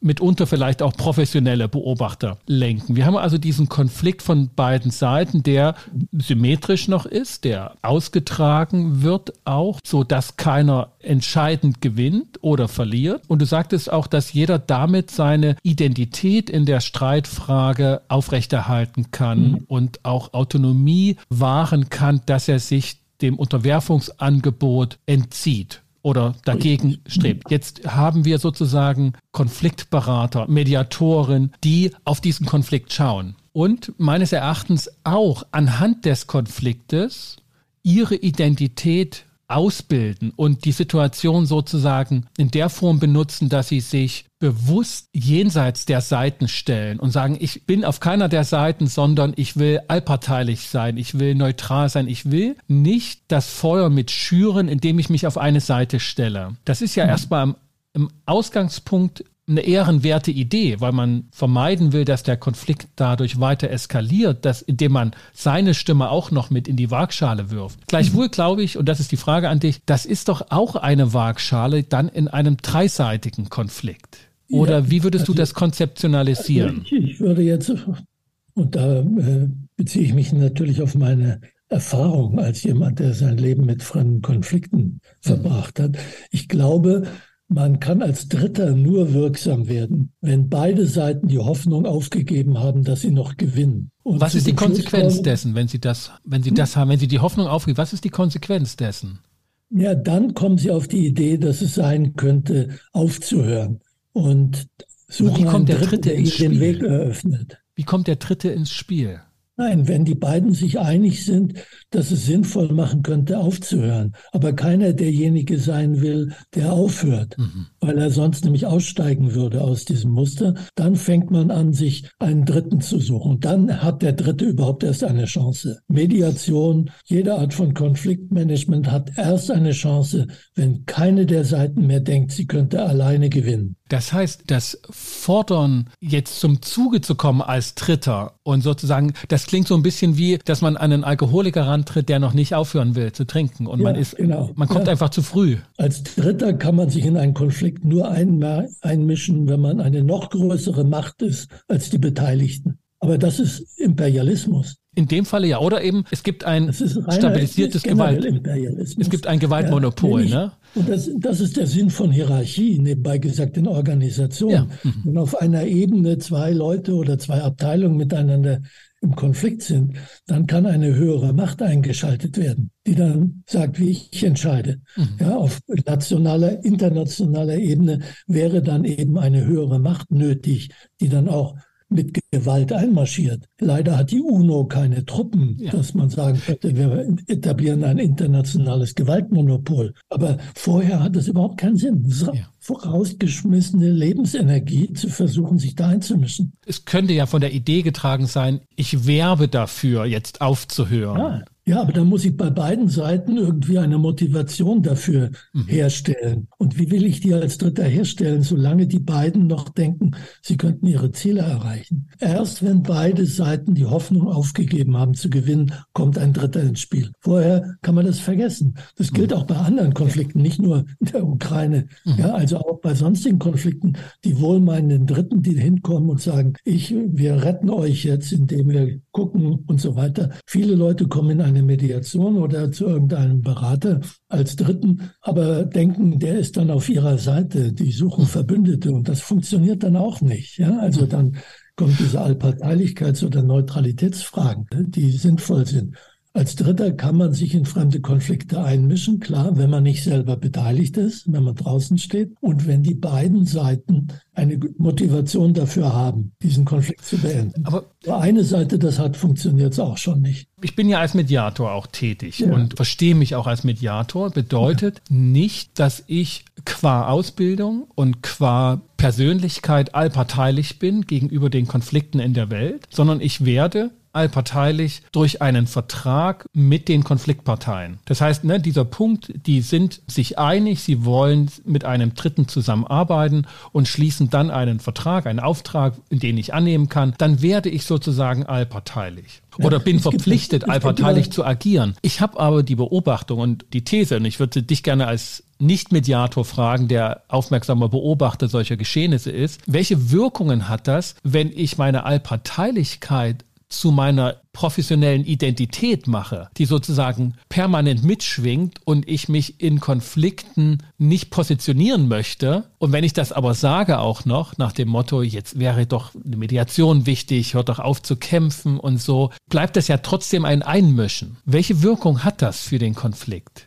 mitunter vielleicht auch professionelle Beobachter lenken. Wir haben also diesen Konflikt von beiden Seiten, der symmetrisch noch ist, der ausgetragen wird auch, so dass keiner entscheidend gewinnt oder verliert. Und du sagtest auch, dass jeder damit seine Identität in der Streitfrage aufrechterhalten kann mhm. und auch Autonomie wahren kann, dass er sich dem Unterwerfungsangebot entzieht oder dagegen strebt. Jetzt haben wir sozusagen Konfliktberater, Mediatoren, die auf diesen Konflikt schauen und meines Erachtens auch anhand des Konfliktes ihre Identität ausbilden und die Situation sozusagen in der Form benutzen, dass sie sich bewusst jenseits der Seiten stellen und sagen, ich bin auf keiner der Seiten, sondern ich will allparteilich sein, ich will neutral sein, ich will nicht das Feuer mit schüren, indem ich mich auf eine Seite stelle. Das ist ja mhm. erstmal im, im Ausgangspunkt eine ehrenwerte Idee, weil man vermeiden will, dass der Konflikt dadurch weiter eskaliert, dass, indem man seine Stimme auch noch mit in die Waagschale wirft. Gleichwohl glaube ich, und das ist die Frage an dich, das ist doch auch eine Waagschale dann in einem dreiseitigen Konflikt. Oder ja, wie würdest also, du das konzeptionalisieren? Ich, ich, würde jetzt, und da äh, beziehe ich mich natürlich auf meine Erfahrung als jemand, der sein Leben mit fremden Konflikten verbracht hat. Ich glaube, man kann als Dritter nur wirksam werden, wenn beide Seiten die Hoffnung aufgegeben haben, dass sie noch gewinnen. Und was ist die Konsequenz dessen, wenn sie das, wenn sie hm? das haben, wenn sie die Hoffnung aufgeben? Was ist die Konsequenz dessen? Ja, dann kommen sie auf die Idee, dass es sein könnte, aufzuhören und suchen wie kommt der Dritte, der ihnen den Weg eröffnet. Wie kommt der Dritte ins Spiel? Nein, wenn die beiden sich einig sind, dass es sinnvoll machen könnte, aufzuhören, aber keiner derjenige sein will, der aufhört, mhm. weil er sonst nämlich aussteigen würde aus diesem Muster, dann fängt man an, sich einen Dritten zu suchen. Dann hat der Dritte überhaupt erst eine Chance. Mediation, jede Art von Konfliktmanagement hat erst eine Chance, wenn keine der Seiten mehr denkt, sie könnte alleine gewinnen. Das heißt, das Fordern, jetzt zum Zuge zu kommen als Dritter und sozusagen, das klingt so ein bisschen wie, dass man an einen Alkoholiker rantritt, der noch nicht aufhören will zu trinken und ja, man ist, genau. man kommt ja. einfach zu früh. Als Dritter kann man sich in einen Konflikt nur einmischen, wenn man eine noch größere Macht ist als die Beteiligten. Aber das ist Imperialismus. In dem Falle ja. Oder eben, es gibt ein stabilisiertes Gewalt. Es gibt ein Gewaltmonopol, ja, ne? Und das, das ist der Sinn von Hierarchie, nebenbei gesagt, in Organisationen. Ja. Mhm. Wenn auf einer Ebene zwei Leute oder zwei Abteilungen miteinander im Konflikt sind, dann kann eine höhere Macht eingeschaltet werden, die dann sagt, wie ich entscheide. Mhm. Ja, auf nationaler, internationaler Ebene wäre dann eben eine höhere Macht nötig, die dann auch mit Gewalt einmarschiert. Leider hat die UNO keine Truppen, ja. dass man sagen könnte, wir etablieren ein internationales Gewaltmonopol. Aber vorher hat das überhaupt keinen Sinn. Ja. Vorausgeschmissene Lebensenergie zu versuchen, sich da einzumischen. Es könnte ja von der Idee getragen sein, ich werbe dafür, jetzt aufzuhören. Ja. Ja, aber dann muss ich bei beiden Seiten irgendwie eine Motivation dafür mhm. herstellen. Und wie will ich die als Dritter herstellen, solange die beiden noch denken, sie könnten ihre Ziele erreichen? Erst wenn beide Seiten die Hoffnung aufgegeben haben zu gewinnen, kommt ein Dritter ins Spiel. Vorher kann man das vergessen. Das gilt mhm. auch bei anderen Konflikten, nicht nur in der Ukraine. Mhm. Ja, also auch bei sonstigen Konflikten, die wohlmeinenden Dritten, die hinkommen und sagen, ich, wir retten euch jetzt, indem wir gucken und so weiter. Viele Leute kommen in eine Mediation oder zu irgendeinem Berater als Dritten, aber denken, der ist dann auf ihrer Seite, die suchen Verbündete und das funktioniert dann auch nicht. Ja? Also dann kommen diese Allparteilichkeits- oder Neutralitätsfragen, die sinnvoll sind. Als Dritter kann man sich in fremde Konflikte einmischen, klar, wenn man nicht selber beteiligt ist, wenn man draußen steht und wenn die beiden Seiten eine Motivation dafür haben, diesen Konflikt zu beenden. Aber eine Seite das hat, funktioniert es auch schon nicht. Ich bin ja als Mediator auch tätig ja. und verstehe mich auch als Mediator. Bedeutet ja. nicht, dass ich qua Ausbildung und qua Persönlichkeit allparteilich bin gegenüber den Konflikten in der Welt, sondern ich werde allparteilich durch einen Vertrag mit den Konfliktparteien. Das heißt, ne, dieser Punkt, die sind sich einig, sie wollen mit einem Dritten zusammenarbeiten und schließen dann einen Vertrag, einen Auftrag, den ich annehmen kann, dann werde ich sozusagen allparteilich oder bin verpflichtet, (laughs) allparteilich zu agieren. Ich habe aber die Beobachtung und die These, und ich würde dich gerne als nicht-Mediator fragen, der aufmerksamer Beobachter solcher Geschehnisse ist. Welche Wirkungen hat das, wenn ich meine Allparteilichkeit zu meiner professionellen Identität mache, die sozusagen permanent mitschwingt und ich mich in Konflikten nicht positionieren möchte. Und wenn ich das aber sage auch noch nach dem Motto, jetzt wäre doch eine Mediation wichtig, hört doch auf zu kämpfen und so, bleibt das ja trotzdem ein Einmischen. Welche Wirkung hat das für den Konflikt?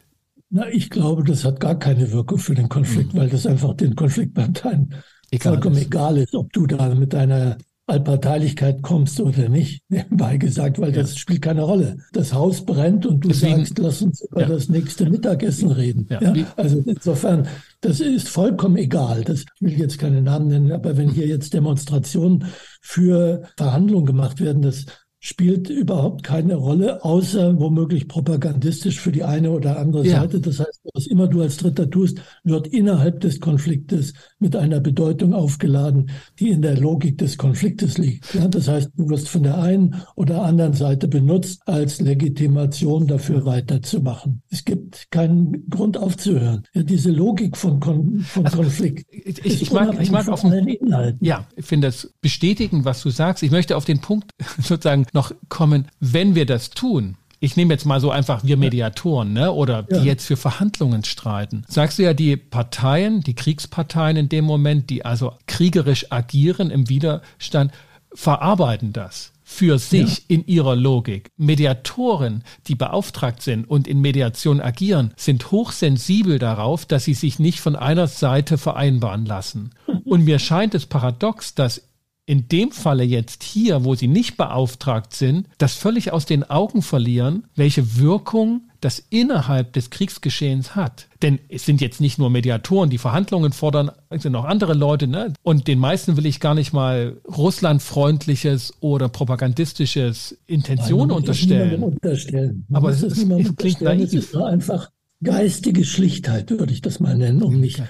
Na, ich glaube, das hat gar keine Wirkung für den Konflikt, mhm. weil das einfach den Konfliktparteien vollkommen egal ist, ob du da mit deiner Allparteilichkeit kommst oder nicht, (laughs) nebenbei gesagt, weil ja. das spielt keine Rolle. Das Haus brennt und du Deswegen, sagst, lass uns über ja. das nächste Mittagessen reden. Ja. Also insofern, das ist vollkommen egal. Das will ich jetzt keine Namen nennen, aber wenn hier jetzt Demonstrationen für Verhandlungen gemacht werden, das spielt überhaupt keine Rolle, außer womöglich propagandistisch für die eine oder andere ja. Seite. Das heißt, was immer du als Dritter tust, wird innerhalb des Konfliktes mit einer Bedeutung aufgeladen, die in der Logik des Konfliktes liegt. Ja, das heißt, du wirst von der einen oder anderen Seite benutzt als Legitimation dafür weiterzumachen. Es gibt keinen Grund aufzuhören. Ja, diese Logik von, Kon von also, Konflikt. Ich, ich mag, ich mag auf den Inhalten. Ja, ich finde das bestätigen, was du sagst. Ich möchte auf den Punkt (laughs) sozusagen noch kommen, wenn wir das tun, ich nehme jetzt mal so einfach wir Mediatoren, ne, oder die ja. jetzt für Verhandlungen streiten. Sagst du ja, die Parteien, die Kriegsparteien in dem Moment, die also kriegerisch agieren im Widerstand, verarbeiten das für sich ja. in ihrer Logik. Mediatoren, die beauftragt sind und in Mediation agieren, sind hochsensibel darauf, dass sie sich nicht von einer Seite vereinbaren lassen. (laughs) Und mir scheint es paradox, dass in dem Falle jetzt hier, wo sie nicht beauftragt sind, das völlig aus den Augen verlieren, welche Wirkung das innerhalb des Kriegsgeschehens hat. Denn es sind jetzt nicht nur Mediatoren, die Verhandlungen fordern, es sind auch andere Leute, ne? Und den meisten will ich gar nicht mal russlandfreundliches oder propagandistisches Intention Nein, unterstellen. unterstellen. Aber es, ist, es klingt naiv. Es ist einfach geistige Schlichtheit, würde ich das mal nennen, um nicht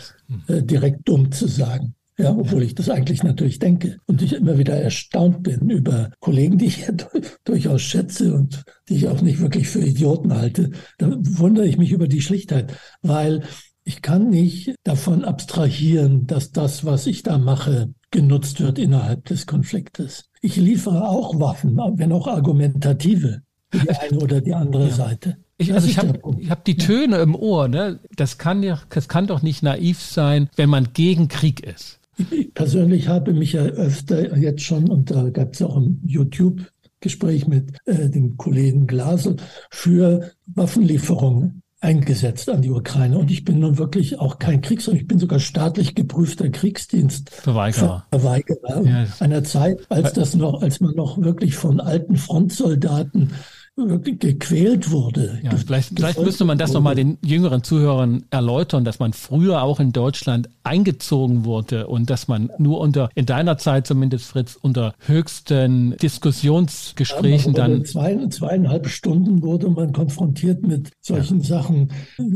äh, direkt dumm zu sagen. Ja, obwohl ich das eigentlich natürlich denke und ich immer wieder erstaunt bin über Kollegen, die ich ja (laughs) durchaus schätze und die ich auch nicht wirklich für Idioten halte. Da wundere ich mich über die Schlichtheit, weil ich kann nicht davon abstrahieren, dass das, was ich da mache, genutzt wird innerhalb des Konfliktes. Ich liefere auch Waffen, wenn auch argumentative, für die eine oder die andere ja. Seite. Ich, also ich habe hab die Töne im Ohr. Ne? Das kann ja, das kann doch nicht naiv sein, wenn man gegen Krieg ist. Ich (laughs) persönlich habe mich ja öfter jetzt schon, und da gab es auch ein YouTube-Gespräch mit äh, dem Kollegen Glasel, für Waffenlieferungen eingesetzt an die Ukraine. Und ich bin nun wirklich auch kein Kriegs- ich bin sogar staatlich geprüfter Kriegsdienstverweigerer. Verweigerer. Ja. Einer Zeit, als das noch, als man noch wirklich von alten Frontsoldaten gequält wurde. Ja, vielleicht, vielleicht müsste man das nochmal den jüngeren Zuhörern erläutern, dass man früher auch in Deutschland eingezogen wurde und dass man nur unter, in deiner Zeit zumindest, Fritz, unter höchsten Diskussionsgesprächen ja, dann. Zwei, zweieinhalb Stunden wurde man konfrontiert mit solchen ja. Sachen.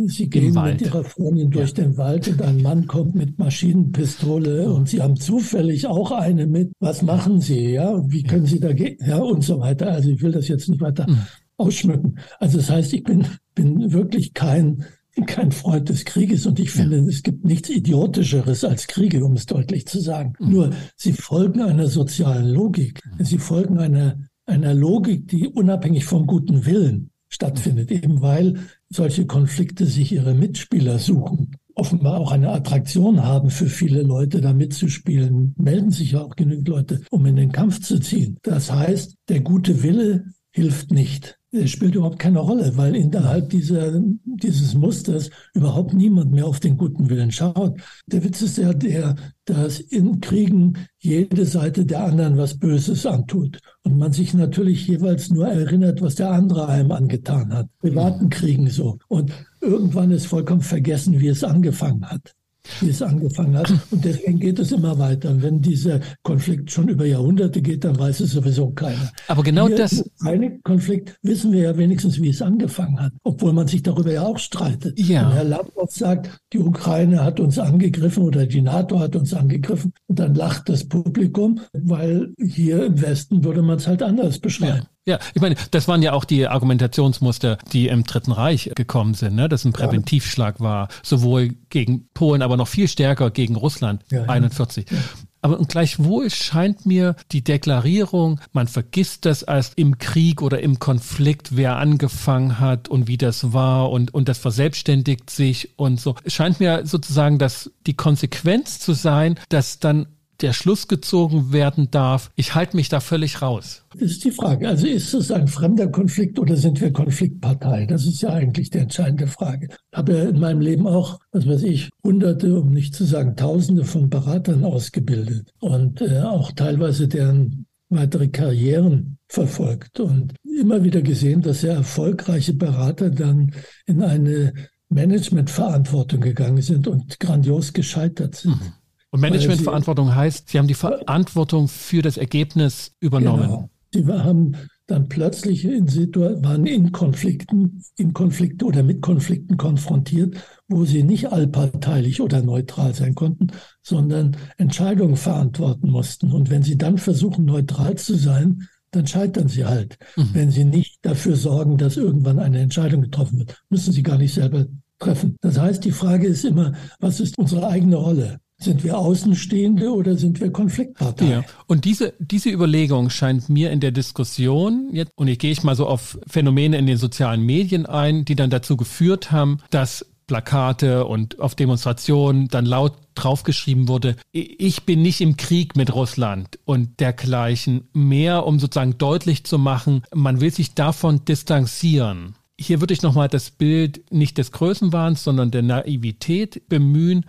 Sie gehen mit ihrer Freundin durch den Wald und ein Mann kommt mit Maschinenpistole und sie haben zufällig auch eine mit. Was machen sie? Ja, wie können sie dagegen? Ja, und so weiter. Also ich will das jetzt nicht weiter. Mhm ausschmücken. Also das heißt, ich bin, bin wirklich kein, kein Freund des Krieges und ich finde, ja. es gibt nichts Idiotischeres als Kriege, um es deutlich zu sagen. Mhm. Nur, sie folgen einer sozialen Logik. Mhm. Sie folgen einer, einer Logik, die unabhängig vom guten Willen stattfindet, mhm. eben weil solche Konflikte sich ihre Mitspieler suchen offenbar auch eine Attraktion haben für viele Leute, da mitzuspielen, melden sich ja auch genügend Leute, um in den Kampf zu ziehen. Das heißt, der gute Wille hilft nicht spielt überhaupt keine Rolle, weil innerhalb dieser, dieses Musters überhaupt niemand mehr auf den guten Willen schaut. Der Witz ist ja der, dass in Kriegen jede Seite der anderen was Böses antut und man sich natürlich jeweils nur erinnert, was der andere einem angetan hat. Privaten Kriegen so. Und irgendwann ist vollkommen vergessen, wie es angefangen hat wie es angefangen hat. Und deswegen geht es immer weiter. Und wenn dieser Konflikt schon über Jahrhunderte geht, dann weiß es sowieso keiner. Aber genau Hier, das. Ein Konflikt wissen wir ja wenigstens, wie es angefangen hat, obwohl man sich darüber ja auch streitet. Ja. Wenn Herr Lavrov sagt, die Ukraine hat uns angegriffen oder die NATO hat uns angegriffen, und dann lacht das Publikum, weil hier im Westen würde man es halt anders beschreiben. Ja. Ja, ich meine, das waren ja auch die Argumentationsmuster, die im Dritten Reich gekommen sind, ne? dass ein Präventivschlag war, sowohl gegen Polen, aber noch viel stärker gegen Russland, ja, 41. Ja. Aber und gleichwohl scheint mir die Deklarierung, man vergisst das als im Krieg oder im Konflikt, wer angefangen hat und wie das war und, und das verselbstständigt sich und so. Es scheint mir sozusagen, dass die Konsequenz zu sein, dass dann der Schluss gezogen werden darf, ich halte mich da völlig raus? Das ist die Frage. Also ist es ein fremder Konflikt oder sind wir Konfliktpartei? Das ist ja eigentlich die entscheidende Frage. Ich habe ja in meinem Leben auch, was weiß ich, hunderte, um nicht zu sagen tausende von Beratern ausgebildet und äh, auch teilweise deren weitere Karrieren verfolgt und immer wieder gesehen, dass sehr erfolgreiche Berater dann in eine Managementverantwortung gegangen sind und grandios gescheitert sind. Mhm. Und Managementverantwortung heißt, Sie haben die Verantwortung für das Ergebnis übernommen. Genau. Sie haben dann plötzlich in Situation, waren in Konflikten, in Konflikte oder mit Konflikten konfrontiert, wo sie nicht allparteilich oder neutral sein konnten, sondern Entscheidungen verantworten mussten. Und wenn sie dann versuchen, neutral zu sein, dann scheitern sie halt. Mhm. Wenn sie nicht dafür sorgen, dass irgendwann eine Entscheidung getroffen wird, müssen sie gar nicht selber treffen. Das heißt, die Frage ist immer, was ist unsere eigene Rolle? Sind wir Außenstehende oder sind wir Konfliktpartei? Ja. Und diese, diese Überlegung scheint mir in der Diskussion jetzt, und ich gehe ich mal so auf Phänomene in den sozialen Medien ein, die dann dazu geführt haben, dass Plakate und auf Demonstrationen dann laut draufgeschrieben wurde, ich bin nicht im Krieg mit Russland und dergleichen, mehr um sozusagen deutlich zu machen, man will sich davon distanzieren. Hier würde ich nochmal das Bild nicht des Größenwahns, sondern der Naivität bemühen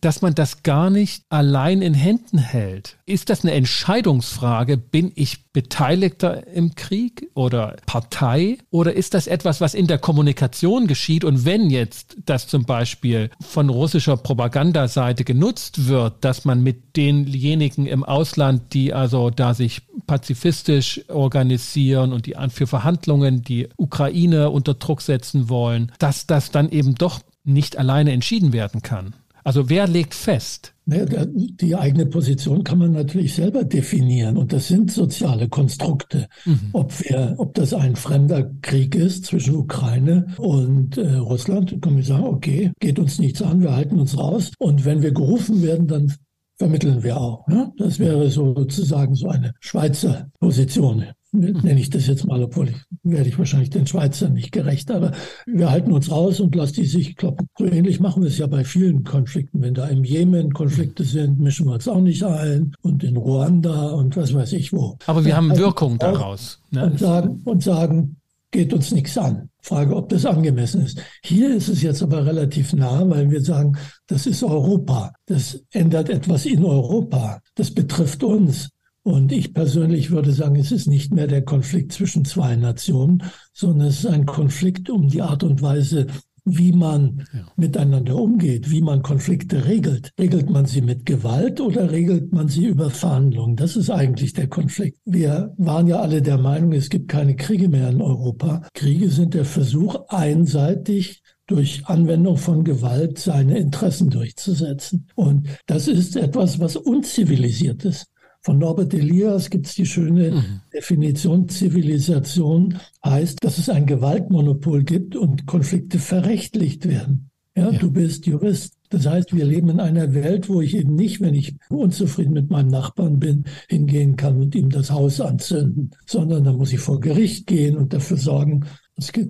dass man das gar nicht allein in Händen hält. Ist das eine Entscheidungsfrage? Bin ich Beteiligter im Krieg oder Partei? Oder ist das etwas, was in der Kommunikation geschieht? Und wenn jetzt das zum Beispiel von russischer Propagandaseite genutzt wird, dass man mit denjenigen im Ausland, die also da sich pazifistisch organisieren und die für Verhandlungen die Ukraine unter Druck setzen wollen, dass das dann eben doch nicht alleine entschieden werden kann. Also wer legt fest? Die eigene Position kann man natürlich selber definieren und das sind soziale Konstrukte. Mhm. Ob, wir, ob das ein fremder Krieg ist zwischen Ukraine und äh, Russland, können wir sagen, okay, geht uns nichts an, wir halten uns raus. Und wenn wir gerufen werden, dann vermitteln wir auch. Ne? Das wäre sozusagen so eine Schweizer Position nenne ich das jetzt mal, obwohl ich, werde ich wahrscheinlich den Schweizern nicht gerecht, aber wir halten uns raus und lassen die sich kloppen. So ähnlich machen wir es ja bei vielen Konflikten. Wenn da im Jemen Konflikte sind, mischen wir uns auch nicht ein und in Ruanda und was weiß ich wo. Aber wir haben Wirkung daraus. Ne? Und, sagen, und sagen, geht uns nichts an. Frage, ob das angemessen ist. Hier ist es jetzt aber relativ nah, weil wir sagen, das ist Europa. Das ändert etwas in Europa. Das betrifft uns. Und ich persönlich würde sagen, es ist nicht mehr der Konflikt zwischen zwei Nationen, sondern es ist ein Konflikt um die Art und Weise, wie man ja. miteinander umgeht, wie man Konflikte regelt. Regelt man sie mit Gewalt oder regelt man sie über Verhandlungen? Das ist eigentlich der Konflikt. Wir waren ja alle der Meinung, es gibt keine Kriege mehr in Europa. Kriege sind der Versuch, einseitig durch Anwendung von Gewalt seine Interessen durchzusetzen. Und das ist etwas, was unzivilisiert ist. Von Norbert Elias gibt es die schöne mhm. Definition, Zivilisation heißt, dass es ein Gewaltmonopol gibt und Konflikte verrechtlicht werden. Ja, ja, du bist Jurist. Das heißt, wir leben in einer Welt, wo ich eben nicht, wenn ich unzufrieden mit meinem Nachbarn bin, hingehen kann und ihm das Haus anzünden, sondern da muss ich vor Gericht gehen und dafür sorgen,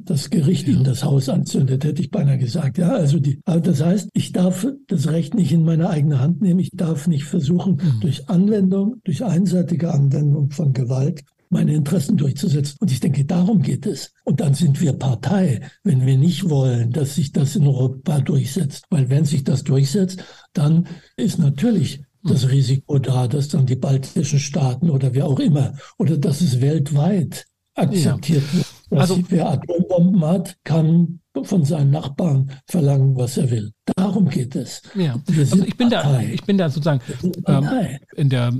das Gericht ja. ihm das Haus anzündet, hätte ich beinahe gesagt. Ja, also die, also das heißt, ich darf das Recht nicht in meine eigene Hand nehmen. Ich darf nicht versuchen, mhm. durch Anwendung, durch einseitige Anwendung von Gewalt meine Interessen durchzusetzen. Und ich denke, darum geht es. Und dann sind wir Partei, wenn wir nicht wollen, dass sich das in Europa durchsetzt. Weil wenn sich das durchsetzt, dann ist natürlich das mhm. Risiko da, dass dann die baltischen Staaten oder wer auch immer oder dass es weltweit akzeptiert ja. wird. Also, wer Atombomben hat, kann von seinen Nachbarn verlangen, was er will. Darum geht es. Ja. Also ich bin da, ich bin da sozusagen ähm, in der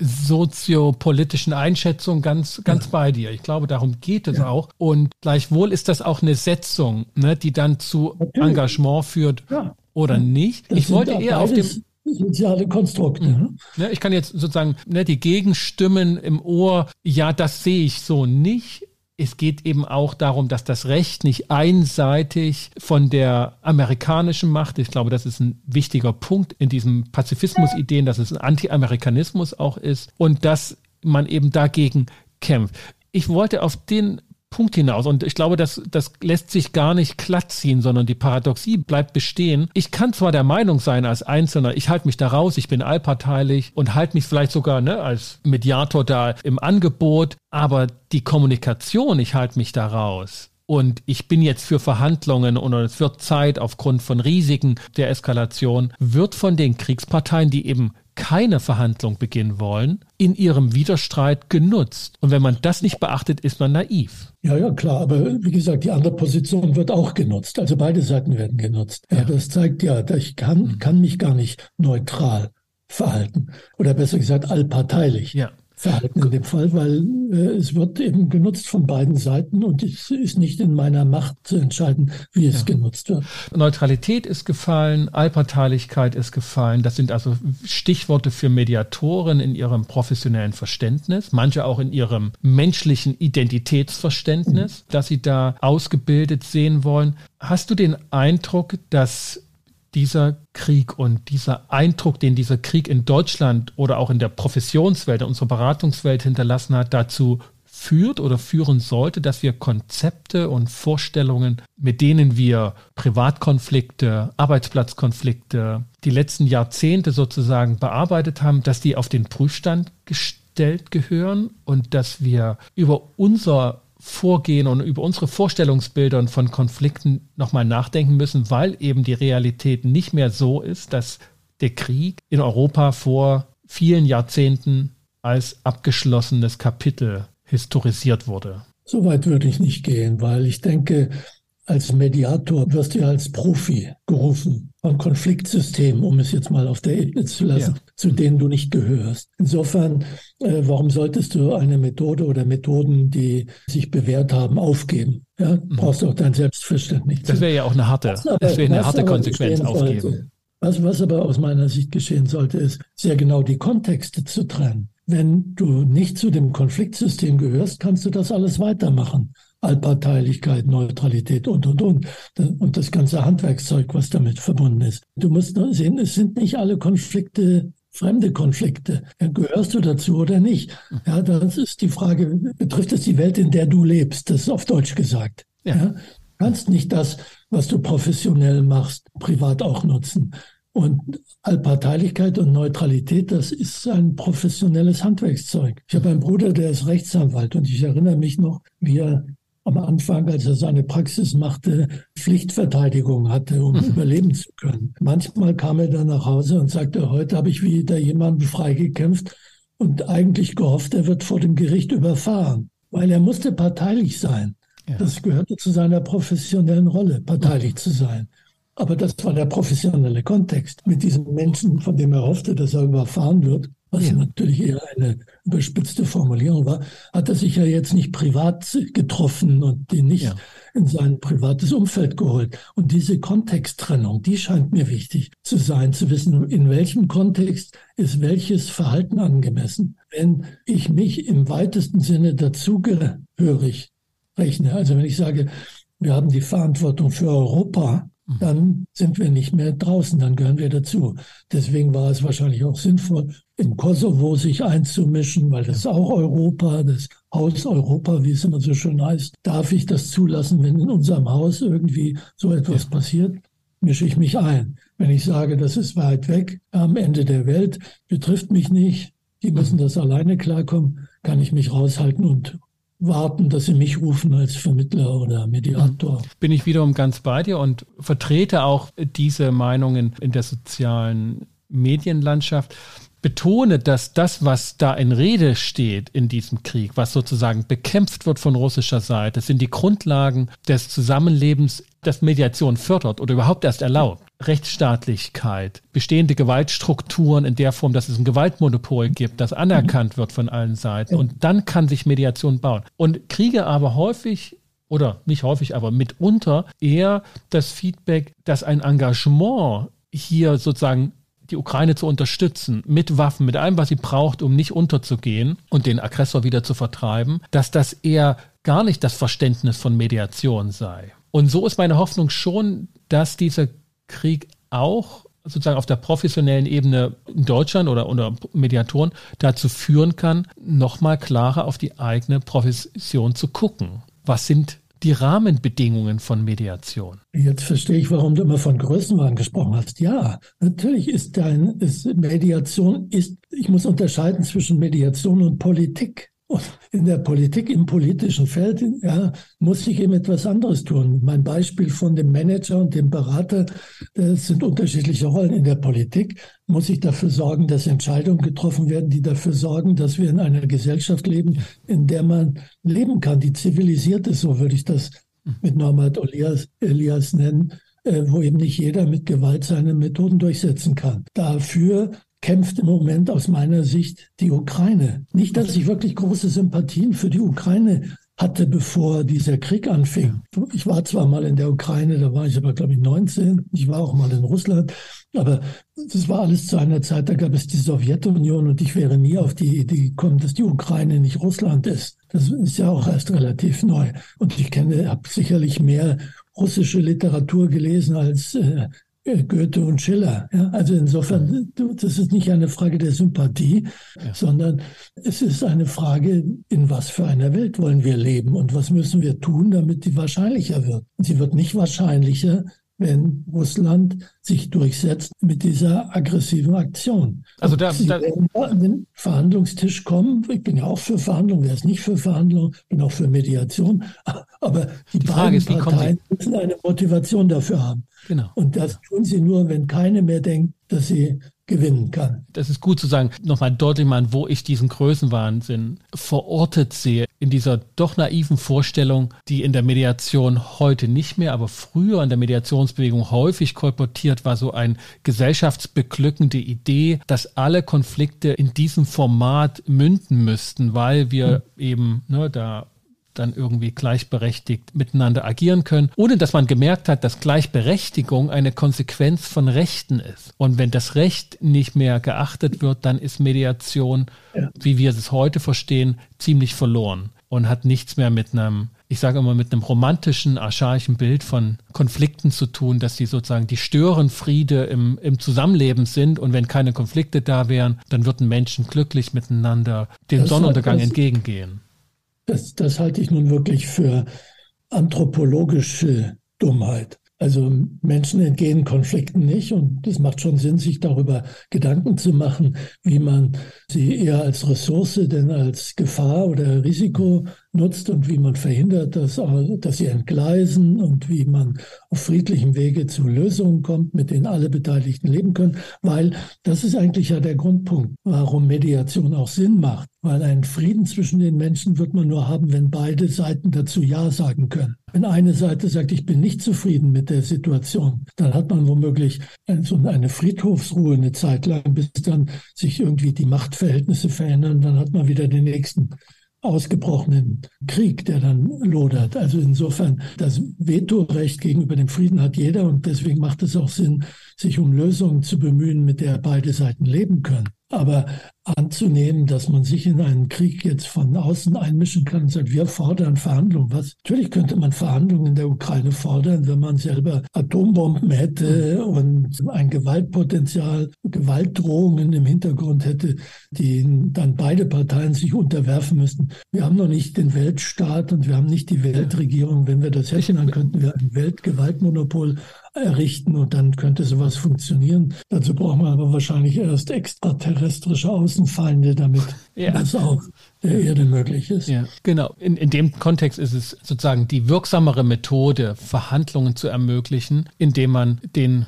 soziopolitischen Einschätzung ganz, ganz ja. bei dir. Ich glaube, darum geht es ja. auch. Und gleichwohl ist das auch eine Setzung, ne, die dann zu Natürlich. Engagement führt ja. oder nicht. Das ich wollte eher auf dem soziale Konstrukte. Mhm. Ne, ich kann jetzt sozusagen ne, die Gegenstimmen im Ohr, ja, das sehe ich so nicht es geht eben auch darum, dass das Recht nicht einseitig von der amerikanischen Macht, ich glaube, das ist ein wichtiger Punkt in diesem Pazifismus-Ideen, dass es ein Anti-Amerikanismus auch ist und dass man eben dagegen kämpft. Ich wollte auf den Punkt hinaus. Und ich glaube, das, das lässt sich gar nicht glatt ziehen, sondern die Paradoxie bleibt bestehen. Ich kann zwar der Meinung sein als Einzelner, ich halte mich da raus, ich bin allparteilich und halte mich vielleicht sogar ne, als Mediator da im Angebot, aber die Kommunikation, ich halte mich da raus und ich bin jetzt für Verhandlungen und es wird Zeit aufgrund von Risiken der Eskalation, wird von den Kriegsparteien, die eben keine Verhandlung beginnen wollen, in ihrem Widerstreit genutzt. Und wenn man das nicht beachtet, ist man naiv. Ja, ja, klar. Aber wie gesagt, die andere Position wird auch genutzt. Also beide Seiten werden genutzt. Ja, das zeigt ja, ich kann, mhm. kann mich gar nicht neutral verhalten. Oder besser gesagt, allparteilich. Ja verhalten in dem Fall, weil äh, es wird eben genutzt von beiden Seiten und es ist nicht in meiner Macht zu entscheiden, wie es ja. genutzt wird. Neutralität ist gefallen, Allparteilichkeit ist gefallen. Das sind also Stichworte für Mediatoren in ihrem professionellen Verständnis, manche auch in ihrem menschlichen Identitätsverständnis, mhm. dass sie da ausgebildet sehen wollen. Hast du den Eindruck, dass dieser Krieg und dieser Eindruck, den dieser Krieg in Deutschland oder auch in der Professionswelt, in unserer Beratungswelt hinterlassen hat, dazu führt oder führen sollte, dass wir Konzepte und Vorstellungen, mit denen wir Privatkonflikte, Arbeitsplatzkonflikte, die letzten Jahrzehnte sozusagen bearbeitet haben, dass die auf den Prüfstand gestellt gehören und dass wir über unser Vorgehen und über unsere Vorstellungsbilder von Konflikten nochmal nachdenken müssen, weil eben die Realität nicht mehr so ist, dass der Krieg in Europa vor vielen Jahrzehnten als abgeschlossenes Kapitel historisiert wurde. So weit würde ich nicht gehen, weil ich denke, als Mediator wirst du als Profi gerufen von Konfliktsystemen, um es jetzt mal auf der Ebene zu lassen, ja. zu denen du nicht gehörst. Insofern, äh, warum solltest du eine Methode oder Methoden, die sich bewährt haben, aufgeben? Ja, mhm. brauchst du auch dein Selbstverständnis. Das wäre ja auch eine harte, aber, das wäre eine harte Konsequenz aufgeben. Sollte, was, was aber aus meiner Sicht geschehen sollte, ist sehr genau die Kontexte zu trennen. Wenn du nicht zu dem Konfliktsystem gehörst, kannst du das alles weitermachen. Allparteilichkeit, Neutralität und, und, und. Und das ganze Handwerkszeug, was damit verbunden ist. Du musst nur sehen, es sind nicht alle Konflikte fremde Konflikte. Gehörst du dazu oder nicht? Ja, das ist die Frage, betrifft es die Welt, in der du lebst? Das ist auf Deutsch gesagt. Ja. ja. kannst nicht das, was du professionell machst, privat auch nutzen. Und Allparteilichkeit und Neutralität, das ist ein professionelles Handwerkszeug. Ich habe einen Bruder, der ist Rechtsanwalt und ich erinnere mich noch, wie er am Anfang, als er seine Praxis machte, Pflichtverteidigung hatte, um mhm. überleben zu können. Manchmal kam er dann nach Hause und sagte, heute habe ich wieder jemanden freigekämpft und eigentlich gehofft, er wird vor dem Gericht überfahren, weil er musste parteilich sein. Ja. Das gehörte zu seiner professionellen Rolle, parteilich zu sein. Aber das war der professionelle Kontext mit diesem Menschen, von dem er hoffte, dass er überfahren wird was ja. natürlich eher eine überspitzte Formulierung war, hat er sich ja jetzt nicht privat getroffen und den nicht ja. in sein privates Umfeld geholt. Und diese Kontexttrennung, die scheint mir wichtig zu sein, zu wissen, in welchem Kontext ist welches Verhalten angemessen. Wenn ich mich im weitesten Sinne dazugehörig rechne, also wenn ich sage, wir haben die Verantwortung für Europa. Dann sind wir nicht mehr draußen, dann gehören wir dazu. Deswegen war es wahrscheinlich auch sinnvoll, im Kosovo sich einzumischen, weil das ist auch Europa, das Haus Europa, wie es immer so schön heißt. Darf ich das zulassen, wenn in unserem Haus irgendwie so etwas passiert? Mische ich mich ein. Wenn ich sage, das ist weit weg, am Ende der Welt, betrifft mich nicht, die müssen das alleine klarkommen, kann ich mich raushalten und warten, dass sie mich rufen als Vermittler oder Mediator. Bin ich wiederum ganz bei dir und vertrete auch diese Meinungen in der sozialen Medienlandschaft. Betone, dass das, was da in Rede steht in diesem Krieg, was sozusagen bekämpft wird von russischer Seite, sind die Grundlagen des Zusammenlebens, das Mediation fördert oder überhaupt erst erlaubt. Rechtsstaatlichkeit, bestehende Gewaltstrukturen in der Form, dass es ein Gewaltmonopol gibt, das anerkannt wird von allen Seiten. Und dann kann sich Mediation bauen. Und Kriege aber häufig oder nicht häufig, aber mitunter eher das Feedback, dass ein Engagement hier sozusagen die Ukraine zu unterstützen, mit Waffen, mit allem, was sie braucht, um nicht unterzugehen und den Aggressor wieder zu vertreiben, dass das eher gar nicht das Verständnis von Mediation sei. Und so ist meine Hoffnung schon, dass dieser Krieg auch sozusagen auf der professionellen Ebene in Deutschland oder unter Mediatoren dazu führen kann, nochmal klarer auf die eigene Profession zu gucken. Was sind die Rahmenbedingungen von Mediation? Jetzt verstehe ich, warum du immer von Größenwahn gesprochen hast. Ja, natürlich ist dein ist Mediation ist, ich muss unterscheiden zwischen Mediation und Politik. In der Politik, im politischen Feld, ja, muss ich eben etwas anderes tun. Mein Beispiel von dem Manager und dem Berater, das sind unterschiedliche Rollen. In der Politik muss ich dafür sorgen, dass Entscheidungen getroffen werden, die dafür sorgen, dass wir in einer Gesellschaft leben, in der man leben kann, die zivilisiert ist, so würde ich das mit Norbert Elias, Elias nennen, äh, wo eben nicht jeder mit Gewalt seine Methoden durchsetzen kann. Dafür kämpft im Moment aus meiner Sicht die Ukraine. Nicht, dass ich wirklich große Sympathien für die Ukraine hatte, bevor dieser Krieg anfing. Ich war zwar mal in der Ukraine, da war ich aber, glaube ich, 19. Ich war auch mal in Russland. Aber das war alles zu einer Zeit, da gab es die Sowjetunion und ich wäre nie auf die Idee gekommen, dass die Ukraine nicht Russland ist. Das ist ja auch erst relativ neu. Und ich kenne, habe sicherlich mehr russische Literatur gelesen als äh, Goethe und Schiller. Ja? Also insofern, das ist nicht eine Frage der Sympathie, ja. sondern es ist eine Frage, in was für einer Welt wollen wir leben und was müssen wir tun, damit die wahrscheinlicher wird. Und sie wird nicht wahrscheinlicher, wenn Russland sich durchsetzt mit dieser aggressiven Aktion. Also da, Sie da werden an den Verhandlungstisch kommen. Ich bin ja auch für Verhandlungen, wer ist nicht für Verhandlungen, bin auch für Mediation. (laughs) Aber die, die beiden ist, Parteien müssen eine Motivation dafür haben. Genau. Und das tun sie nur, wenn keine mehr denkt, dass sie gewinnen kann. Das ist gut zu sagen, nochmal deutlich machen, wo ich diesen Größenwahnsinn verortet sehe, in dieser doch naiven Vorstellung, die in der Mediation heute nicht mehr, aber früher in der Mediationsbewegung häufig kolportiert war, so ein gesellschaftsbeglückende Idee, dass alle Konflikte in diesem Format münden müssten, weil wir mhm. eben ne, da dann irgendwie gleichberechtigt miteinander agieren können, ohne dass man gemerkt hat, dass Gleichberechtigung eine Konsequenz von Rechten ist. Und wenn das Recht nicht mehr geachtet wird, dann ist Mediation, ja. wie wir es heute verstehen, ziemlich verloren und hat nichts mehr mit einem ich sage immer, mit einem romantischen, archaischen Bild von Konflikten zu tun, dass sie sozusagen die Störenfriede im, im Zusammenleben sind. Und wenn keine Konflikte da wären, dann würden Menschen glücklich miteinander dem das Sonnenuntergang entgegengehen. Das, das halte ich nun wirklich für anthropologische Dummheit. Also Menschen entgehen Konflikten nicht und es macht schon Sinn, sich darüber Gedanken zu machen, wie man sie eher als Ressource denn als Gefahr oder Risiko nutzt und wie man verhindert, dass, dass sie entgleisen und wie man auf friedlichem Wege zu Lösungen kommt, mit denen alle Beteiligten leben können, weil das ist eigentlich ja der Grundpunkt, warum Mediation auch Sinn macht, weil einen Frieden zwischen den Menschen wird man nur haben, wenn beide Seiten dazu Ja sagen können. Wenn eine Seite sagt, ich bin nicht zufrieden mit der Situation, dann hat man womöglich so eine Friedhofsruhe eine Zeit lang, bis dann sich irgendwie die Machtverhältnisse verändern, dann hat man wieder den nächsten ausgebrochenen Krieg, der dann lodert. Also insofern, das Vetorecht gegenüber dem Frieden hat jeder und deswegen macht es auch Sinn, sich um Lösungen zu bemühen, mit der beide Seiten leben können. Aber anzunehmen, dass man sich in einen Krieg jetzt von außen einmischen kann und sagt, wir fordern Verhandlungen. Was? Natürlich könnte man Verhandlungen in der Ukraine fordern, wenn man selber Atombomben hätte und ein Gewaltpotenzial, Gewaltdrohungen im Hintergrund hätte, die dann beide Parteien sich unterwerfen müssten. Wir haben noch nicht den Weltstaat und wir haben nicht die Weltregierung. Wenn wir das hätten, dann könnten wir ein Weltgewaltmonopol errichten und dann könnte sowas funktionieren. Dazu brauchen wir aber wahrscheinlich erst extraterrestrische Außenfeinde, damit ja. das auch der Erde möglich ist. Ja, genau. In, in dem Kontext ist es sozusagen die wirksamere Methode, Verhandlungen zu ermöglichen, indem man den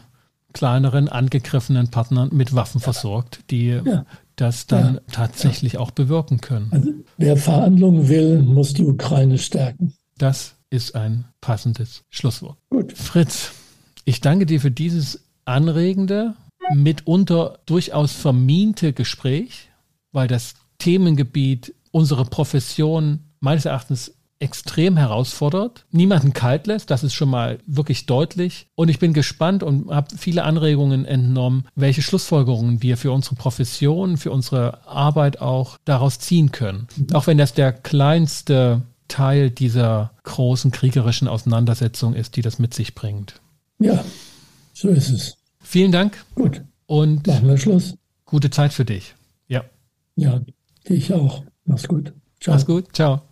kleineren angegriffenen Partnern mit Waffen versorgt, die ja. das dann ja. tatsächlich auch bewirken können. Also, wer Verhandlungen will, muss die Ukraine stärken. Das ist ein passendes Schlusswort. Gut. Fritz, ich danke dir für dieses anregende, mitunter durchaus vermiente Gespräch, weil das Themengebiet unsere Profession meines Erachtens extrem herausfordert, niemanden kalt lässt, das ist schon mal wirklich deutlich. Und ich bin gespannt und habe viele Anregungen entnommen, welche Schlussfolgerungen wir für unsere Profession, für unsere Arbeit auch daraus ziehen können. Auch wenn das der kleinste Teil dieser großen kriegerischen Auseinandersetzung ist, die das mit sich bringt. Ja, so ist es. Vielen Dank. Gut. Und machen wir Schluss. Gute Zeit für dich. Ja. Ja, ich auch. Mach's gut. Ciao. Mach's gut. Ciao.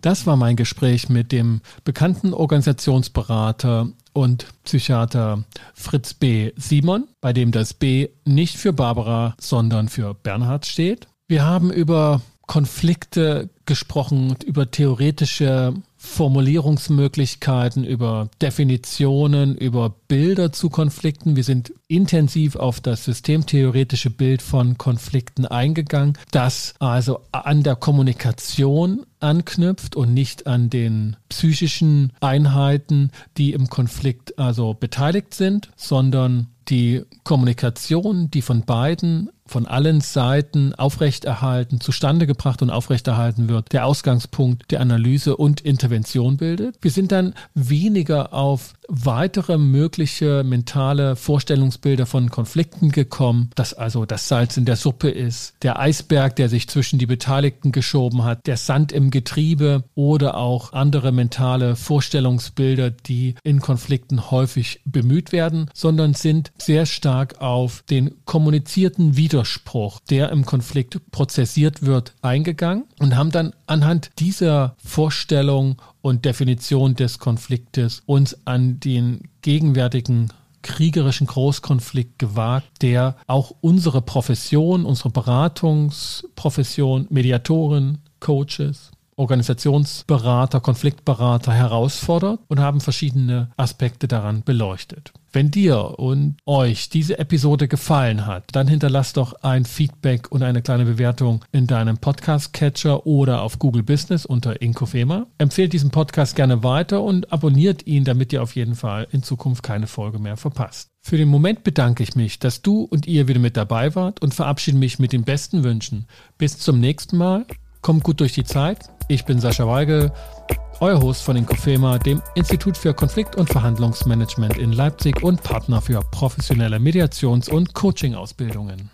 Das war mein Gespräch mit dem bekannten Organisationsberater und Psychiater Fritz B. Simon, bei dem das B nicht für Barbara, sondern für Bernhard steht. Wir haben über Konflikte gesprochen, über theoretische Formulierungsmöglichkeiten, über Definitionen, über Bilder zu Konflikten. Wir sind intensiv auf das systemtheoretische Bild von Konflikten eingegangen, das also an der Kommunikation anknüpft und nicht an den psychischen Einheiten, die im Konflikt also beteiligt sind, sondern die Kommunikation, die von beiden von allen Seiten aufrechterhalten, zustande gebracht und aufrechterhalten wird, der Ausgangspunkt der Analyse und Intervention bildet. Wir sind dann weniger auf weitere mögliche mentale Vorstellungsbilder von Konflikten gekommen, dass also das Salz in der Suppe ist, der Eisberg, der sich zwischen die Beteiligten geschoben hat, der Sand im Getriebe oder auch andere mentale Vorstellungsbilder, die in Konflikten häufig bemüht werden, sondern sind sehr stark auf den kommunizierten Widerspruch, der im Konflikt prozessiert wird, eingegangen und haben dann anhand dieser Vorstellung und Definition des Konfliktes uns an den gegenwärtigen kriegerischen Großkonflikt gewagt, der auch unsere Profession, unsere Beratungsprofession, Mediatoren, Coaches, Organisationsberater, Konfliktberater herausfordert und haben verschiedene Aspekte daran beleuchtet. Wenn dir und euch diese Episode gefallen hat, dann hinterlass doch ein Feedback und eine kleine Bewertung in deinem Podcast-Catcher oder auf Google Business unter Inkofema. Empfehlt diesen Podcast gerne weiter und abonniert ihn, damit ihr auf jeden Fall in Zukunft keine Folge mehr verpasst. Für den Moment bedanke ich mich, dass du und ihr wieder mit dabei wart und verabschiede mich mit den besten Wünschen. Bis zum nächsten Mal. Kommt gut durch die Zeit. Ich bin Sascha Weigel euer Host von Inkofema, dem Institut für Konflikt- und Verhandlungsmanagement in Leipzig und Partner für professionelle Mediations- und Coaching-Ausbildungen.